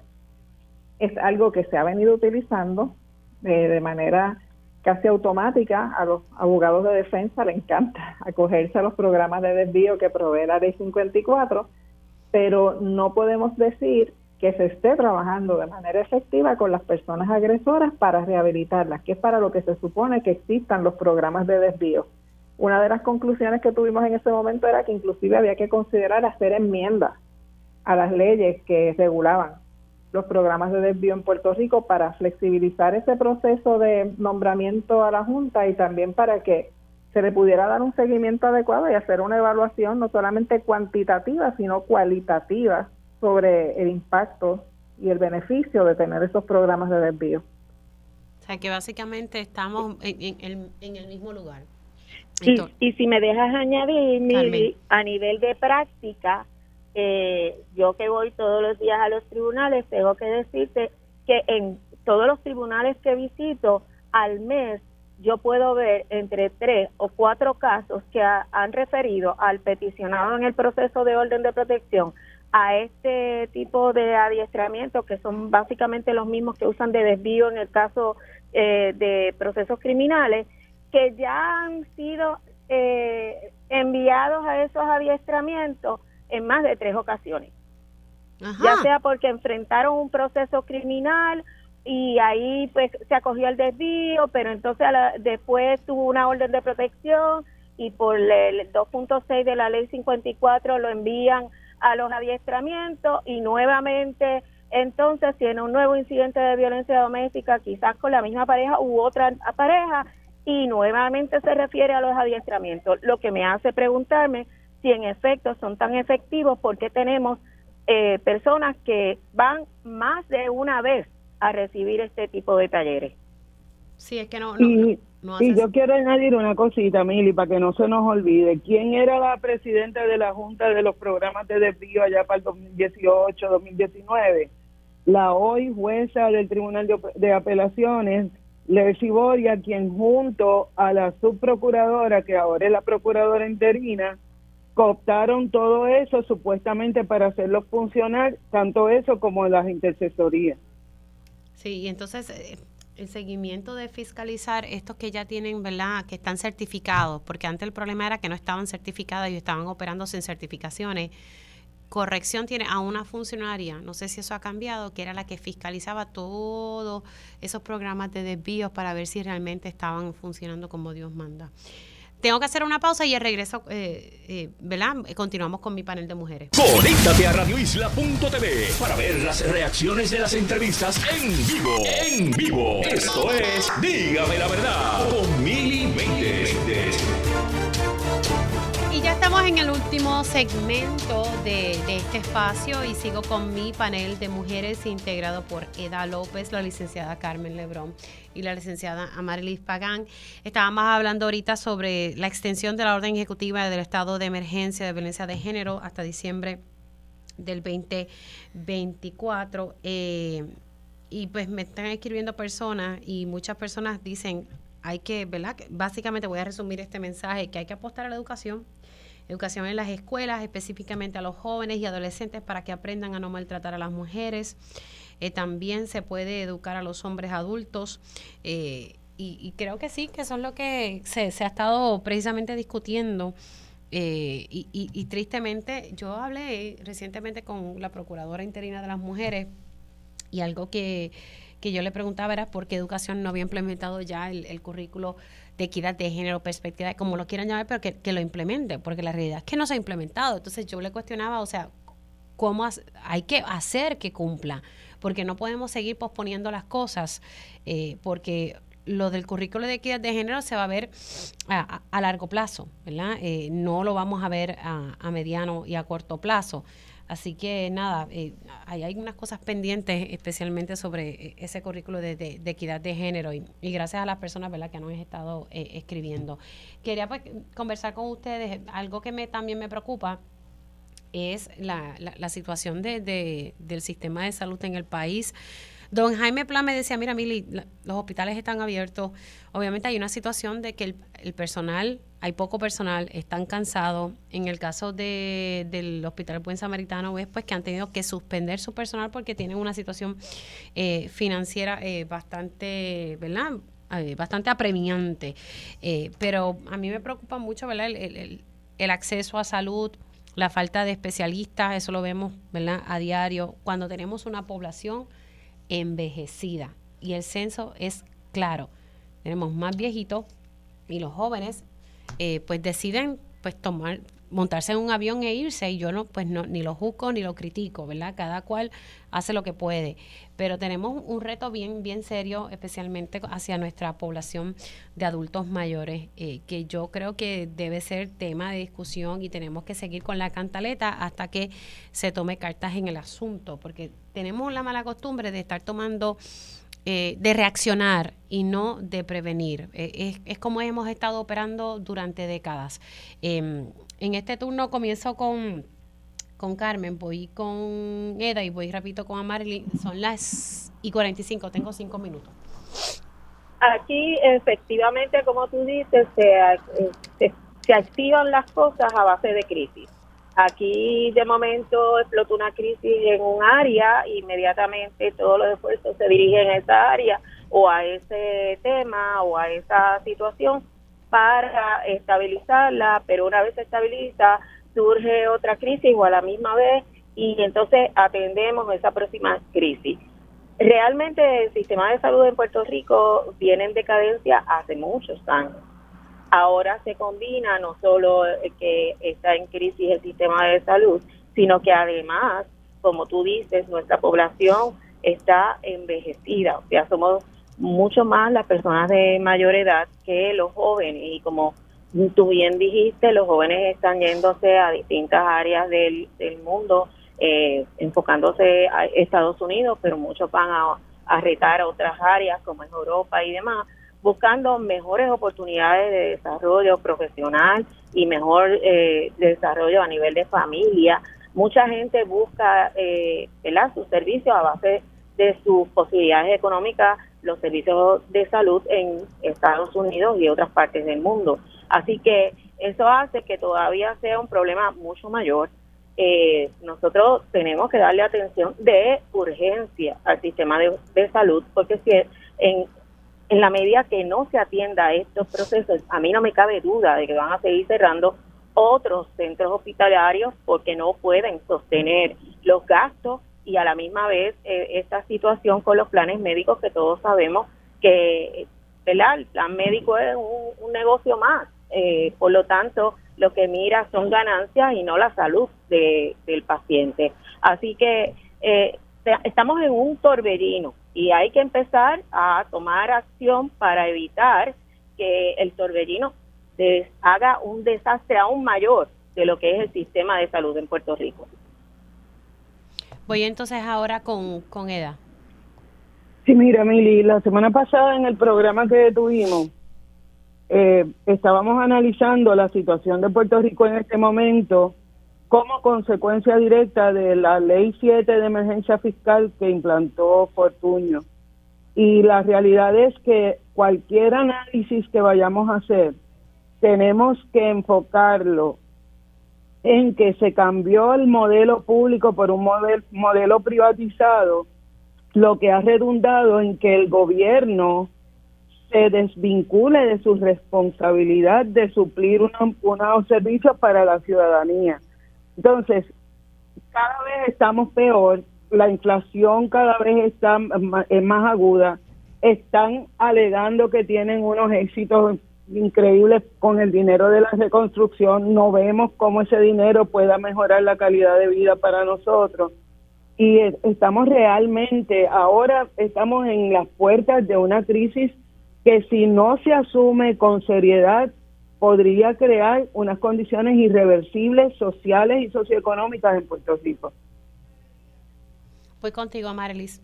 es algo que se ha venido utilizando eh, de manera casi automática. A los abogados de defensa le encanta acogerse a los programas de desvío que provee la ley 54, pero no podemos decir que se esté trabajando de manera efectiva con las personas agresoras para rehabilitarlas, que es para lo que se supone que existan los programas de desvío. Una de las conclusiones que tuvimos en ese momento era que inclusive había que considerar hacer enmiendas a las leyes que regulaban los programas de desvío en Puerto Rico para flexibilizar ese proceso de nombramiento a la Junta y también para que se le pudiera dar un seguimiento adecuado y hacer una evaluación no solamente cuantitativa, sino cualitativa sobre el impacto y el beneficio de tener esos programas de desvío. O sea, que básicamente estamos en el mismo lugar. Y, y si me dejas añadir, a nivel de práctica, eh, yo que voy todos los días a los tribunales, tengo que decirte que en todos los tribunales que visito al mes, yo puedo ver entre tres o cuatro casos que han referido al peticionado en el proceso de orden de protección a este tipo de adiestramiento, que son básicamente los mismos que usan de desvío en el caso eh, de procesos criminales, que ya han sido eh, enviados a esos adiestramientos en más de tres ocasiones. Ya sea porque enfrentaron un proceso criminal y ahí pues se acogió el desvío, pero entonces después tuvo una orden de protección y por el 2.6 de la ley 54 lo envían a los adiestramientos y nuevamente entonces tiene un nuevo incidente de violencia doméstica, quizás con la misma pareja u otra pareja, y nuevamente se refiere a los adiestramientos, lo que me hace preguntarme si en efecto son tan efectivos porque tenemos eh, personas que van más de una vez a recibir este tipo de talleres. Sí, es que no. Y, yo quiero añadir una cosita, Mili, para que no se nos olvide. ¿Quién era la presidenta de la Junta de los Programas de Desvío allá para el 2018-2019? La hoy jueza del Tribunal de Apelaciones, Leslie Boria, quien junto a la subprocuradora, que ahora es la procuradora interina, cooptaron todo eso supuestamente para hacerlo funcionar, tanto eso como las intercesorías. Sí, y entonces eh, el seguimiento de fiscalizar estos que ya tienen, ¿verdad?, que están certificados, porque antes el problema era que no estaban certificados y estaban operando sin certificaciones corrección tiene a una funcionaria, no sé si eso ha cambiado, que era la que fiscalizaba todos esos programas de desvíos para ver si realmente estaban funcionando como Dios manda. Tengo que hacer una pausa y el regreso, eh, eh, ¿verdad? Continuamos con mi panel de mujeres. Conéctate a radioisla.tv para ver las reacciones de las entrevistas en vivo. En vivo. Esto es Dígame la verdad con Mili y ya estamos en el último segmento de, este espacio y sigo con mi panel de mujeres integrado por Eda López, la licenciada Carmen Lebrón y la licenciada Amarilis Pagán. Estábamos hablando ahorita sobre la extensión de la orden ejecutiva del estado de emergencia de violencia de género hasta diciembre del 2024. Eh, y pues me están escribiendo personas y muchas personas dicen, hay que, ¿verdad? Básicamente voy a resumir este mensaje, que hay que apostar a la educación educación en las escuelas, específicamente a los jóvenes y adolescentes para que aprendan a no maltratar a las mujeres. Eh, también se puede educar a los hombres adultos. Eh, y, creo que sí, que eso es lo que se, ha estado precisamente discutiendo. Eh, y, y, tristemente, yo hablé recientemente con la Procuradora Interina de las Mujeres y algo que, que yo le preguntaba era por qué educación no había implementado ya el currículo de equidad de género, perspectiva, como lo quieran llamar, pero que, lo implemente, porque la realidad es que no se ha implementado. Entonces yo le cuestionaba, o sea, ¿cómo hay que hacer que cumpla? Porque no podemos seguir posponiendo las cosas, eh, porque lo del currículo de equidad de género se va a ver a, largo plazo, ¿verdad? Eh, no lo vamos a ver a, mediano y a corto plazo. Así que nada, eh, hay, hay unas cosas pendientes, especialmente sobre eh, ese currículo de, de- equidad de género y, y gracias a las personas ¿verdad? que nos han estado eh, escribiendo. Quería pues, conversar con ustedes, algo que me, también me preocupa es la, la, la situación de- del sistema de salud en el país. Don Jaime Plan me decía, mira, Mili, los hospitales están abiertos. Obviamente hay una situación de que el, personal, hay poco personal, están cansados. En el caso de, del Hospital Buen Samaritano, es pues que han tenido que suspender su personal porque tienen una situación eh, financiera eh, bastante, ¿verdad? Eh, bastante apremiante. Eh, pero a mí me preocupa mucho, ¿verdad? El- el acceso a salud, la falta de especialistas, eso lo vemos, ¿verdad? A diario, cuando tenemos una población envejecida. Y el censo es claro, tenemos más viejitos y los jóvenes eh, pues deciden pues tomar montarse en un avión e irse y yo no pues no ni lo juzgo ni lo critico verdad cada cual hace lo que puede pero tenemos un reto bien bien serio especialmente hacia nuestra población de adultos mayores eh, que yo creo que debe ser tema de discusión y tenemos que seguir con la cantaleta hasta que se tome cartas en el asunto porque tenemos la mala costumbre de estar tomando eh, de reaccionar y no de prevenir. Eh, es, es como hemos estado operando durante décadas. Eh, en este turno comienzo con, con Carmen, voy con Eda y voy repito con Amarly. Son las y 45, tengo cinco minutos. Aquí, efectivamente, como tú dices, se, eh, se, activan las cosas a base de crisis. Aquí, de momento, explota una crisis en un área, inmediatamente todos los esfuerzos se dirigen a esa área o a ese tema o a esa situación para estabilizarla, pero una vez se estabiliza, surge otra crisis o a la misma vez y entonces atendemos esa próxima crisis. Realmente el sistema de salud en Puerto Rico viene en decadencia hace muchos años. Ahora se combina no solo que está en crisis el sistema de salud, sino que además, como tú dices, nuestra población está envejecida, o sea, somos mucho más las personas de mayor edad que los jóvenes y como tú bien dijiste, los jóvenes están yéndose a distintas áreas del, del mundo, eh, enfocándose a Estados Unidos, pero muchos van a, a retar a otras áreas como es Europa y demás, buscando mejores oportunidades de desarrollo profesional y mejor eh, desarrollo a nivel de familia. Mucha gente busca eh, sus servicios a base de sus posibilidades económicas, los servicios de salud en Estados Unidos y otras partes del mundo. Así que eso hace que todavía sea un problema mucho mayor. Eh, nosotros tenemos que darle atención de urgencia al sistema de, salud, porque si en, en la medida que no se atienda estos procesos, a mí no me cabe duda de que van a seguir cerrando otros centros hospitalarios porque no pueden sostener los gastos y a la misma vez eh, esta situación con los planes médicos que todos sabemos que el plan médico es un, negocio más. Eh, por lo tanto, lo que mira son ganancias y no la salud de, del paciente. Así que eh, estamos en un torbellino y hay que empezar a tomar acción para evitar que el torbellino haga un desastre aún mayor de lo que es el sistema de salud en Puerto Rico. Voy entonces ahora con, con Eda. Sí, mira, Mili, la semana pasada en el programa que tuvimos, eh, estábamos analizando la situación de Puerto Rico en este momento como consecuencia directa de la Ley 7 de Emergencia Fiscal que implantó Fortuño. Y la realidad es que cualquier análisis que vayamos a hacer, tenemos que enfocarlo en que se cambió el modelo público por un modelo, privatizado, lo que ha redundado en que el gobierno se desvincule de su responsabilidad de suplir unos servicios para la ciudadanía. Entonces, cada vez estamos peor, la inflación cada vez está es más aguda, están alegando que tienen unos éxitos increíbles con el dinero de la reconstrucción, no vemos cómo ese dinero pueda mejorar la calidad de vida para nosotros. Y estamos realmente, ahora estamos en las puertas de una crisis que si no se asume con seriedad podría crear unas condiciones irreversibles sociales y socioeconómicas en Puerto Rico. Voy contigo, Marilis.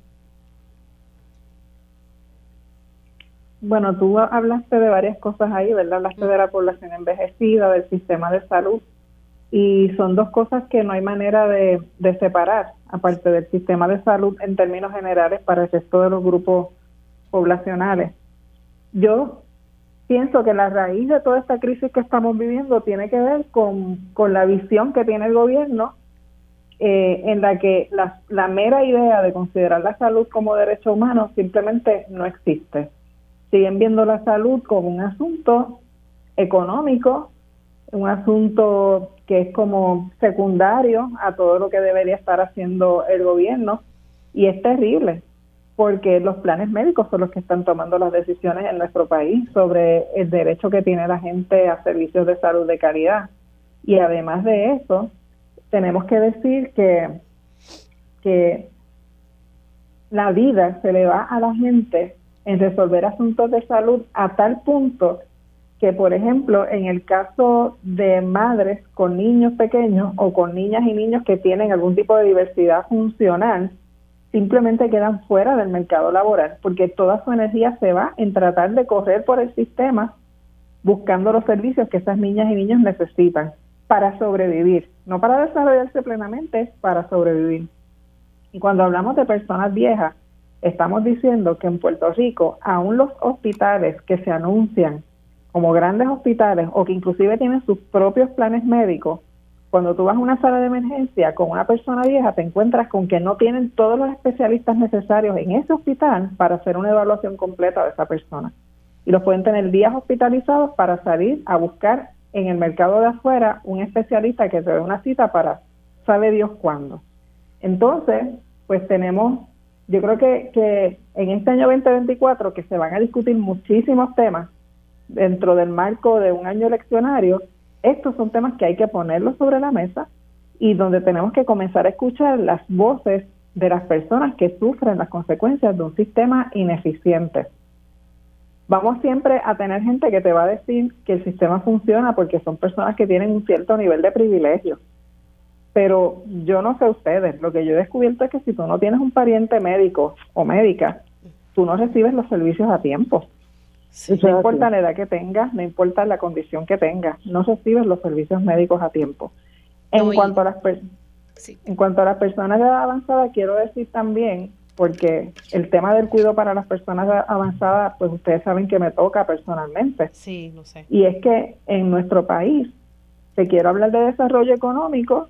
Bueno, tú hablaste de varias cosas ahí, ¿verdad? Hablaste de la población envejecida, del sistema de salud, y son dos cosas que no hay manera de, de separar, aparte del sistema de salud en términos generales para el resto de los grupos poblacionales. Yo pienso que la raíz de toda esta crisis que estamos viviendo tiene que ver con, con la visión que tiene el gobierno eh, en la que la, la mera idea de considerar la salud como derecho humano simplemente no existe siguen viendo la salud como un asunto económico, un asunto que es como secundario a todo lo que debería estar haciendo el gobierno y es terrible porque los planes médicos son los que están tomando las decisiones en nuestro país sobre el derecho que tiene la gente a servicios de salud de calidad. Y además de eso, tenemos que decir que, que la vida se le va a la gente en resolver asuntos de salud a tal punto que, por ejemplo, en el caso de madres con niños pequeños o con niñas y niños que tienen algún tipo de diversidad funcional, simplemente quedan fuera del mercado laboral porque toda su energía se va en tratar de correr por el sistema buscando los servicios que esas niñas y niños necesitan para sobrevivir, no para desarrollarse plenamente, para sobrevivir. Y cuando hablamos de personas viejas, estamos diciendo que en Puerto Rico, aún los hospitales que se anuncian como grandes hospitales o que inclusive tienen sus propios planes médicos, cuando tú vas a una sala de emergencia con una persona vieja, te encuentras con que no tienen todos los especialistas necesarios en ese hospital para hacer una evaluación completa de esa persona. Y los pueden tener días hospitalizados para salir a buscar en el mercado de afuera un especialista que te dé una cita para sabe Dios cuándo. Entonces, pues tenemos yo creo que, que en este año 2024, que se van a discutir muchísimos temas dentro del marco de un año eleccionario, estos son temas que hay que ponerlos sobre la mesa y donde tenemos que comenzar a escuchar las voces de las personas que sufren las consecuencias de un sistema ineficiente. Vamos siempre a tener gente que te va a decir que el sistema funciona porque son personas que tienen un cierto nivel de privilegio pero yo no sé ustedes, lo que yo he descubierto es que si tú no tienes un pariente médico o médica, tú no recibes los servicios a tiempo. no importa la edad que tengas, no importa la condición que tengas, no recibes los servicios médicos a tiempo. En cuanto a las en cuanto a las personas de edad avanzada, quiero decir también, porque el tema del cuidado para las personas avanzadas, pues ustedes saben que me toca personalmente. Sí, no sé. Y es que en nuestro país, se quiero hablar de desarrollo económico,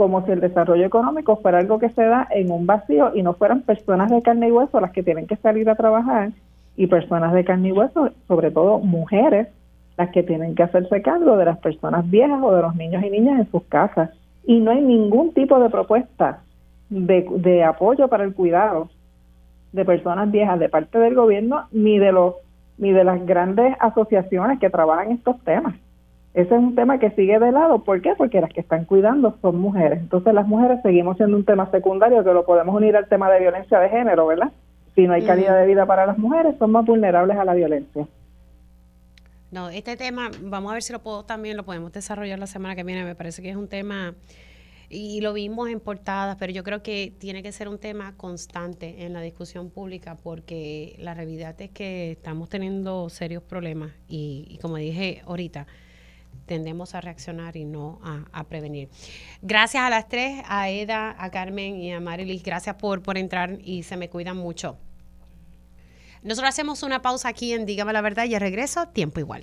como si el desarrollo económico fuera algo que se da en un vacío y no fueran personas de carne y hueso las que tienen que salir a trabajar y personas de carne y hueso, sobre todo mujeres, las que tienen que hacerse cargo de las personas viejas o de los niños y niñas en sus casas. Y no hay ningún tipo de propuesta de, de apoyo para el cuidado de personas viejas de parte del gobierno ni de los ni de las grandes asociaciones que trabajan estos temas. Ese es un tema que sigue de lado. ¿Por qué? Porque las que están cuidando son mujeres. Entonces las mujeres seguimos siendo un tema secundario que lo podemos unir al tema de violencia de género, ¿verdad? Si no hay calidad de vida para las mujeres, son más vulnerables a la violencia. No, este tema, vamos a ver si lo puedo también lo podemos desarrollar la semana que viene. Me parece que es un tema y lo vimos en portadas, pero yo creo que tiene que ser un tema constante en la discusión pública porque la realidad es que estamos teniendo serios problemas y, y como dije ahorita, tendemos a reaccionar y no a, prevenir. Gracias a las tres, a Eda, a Carmen y a Marilis, gracias por, por entrar y se me cuidan mucho. Nosotros hacemos una pausa aquí en Dígame la Verdad y regreso, tiempo igual.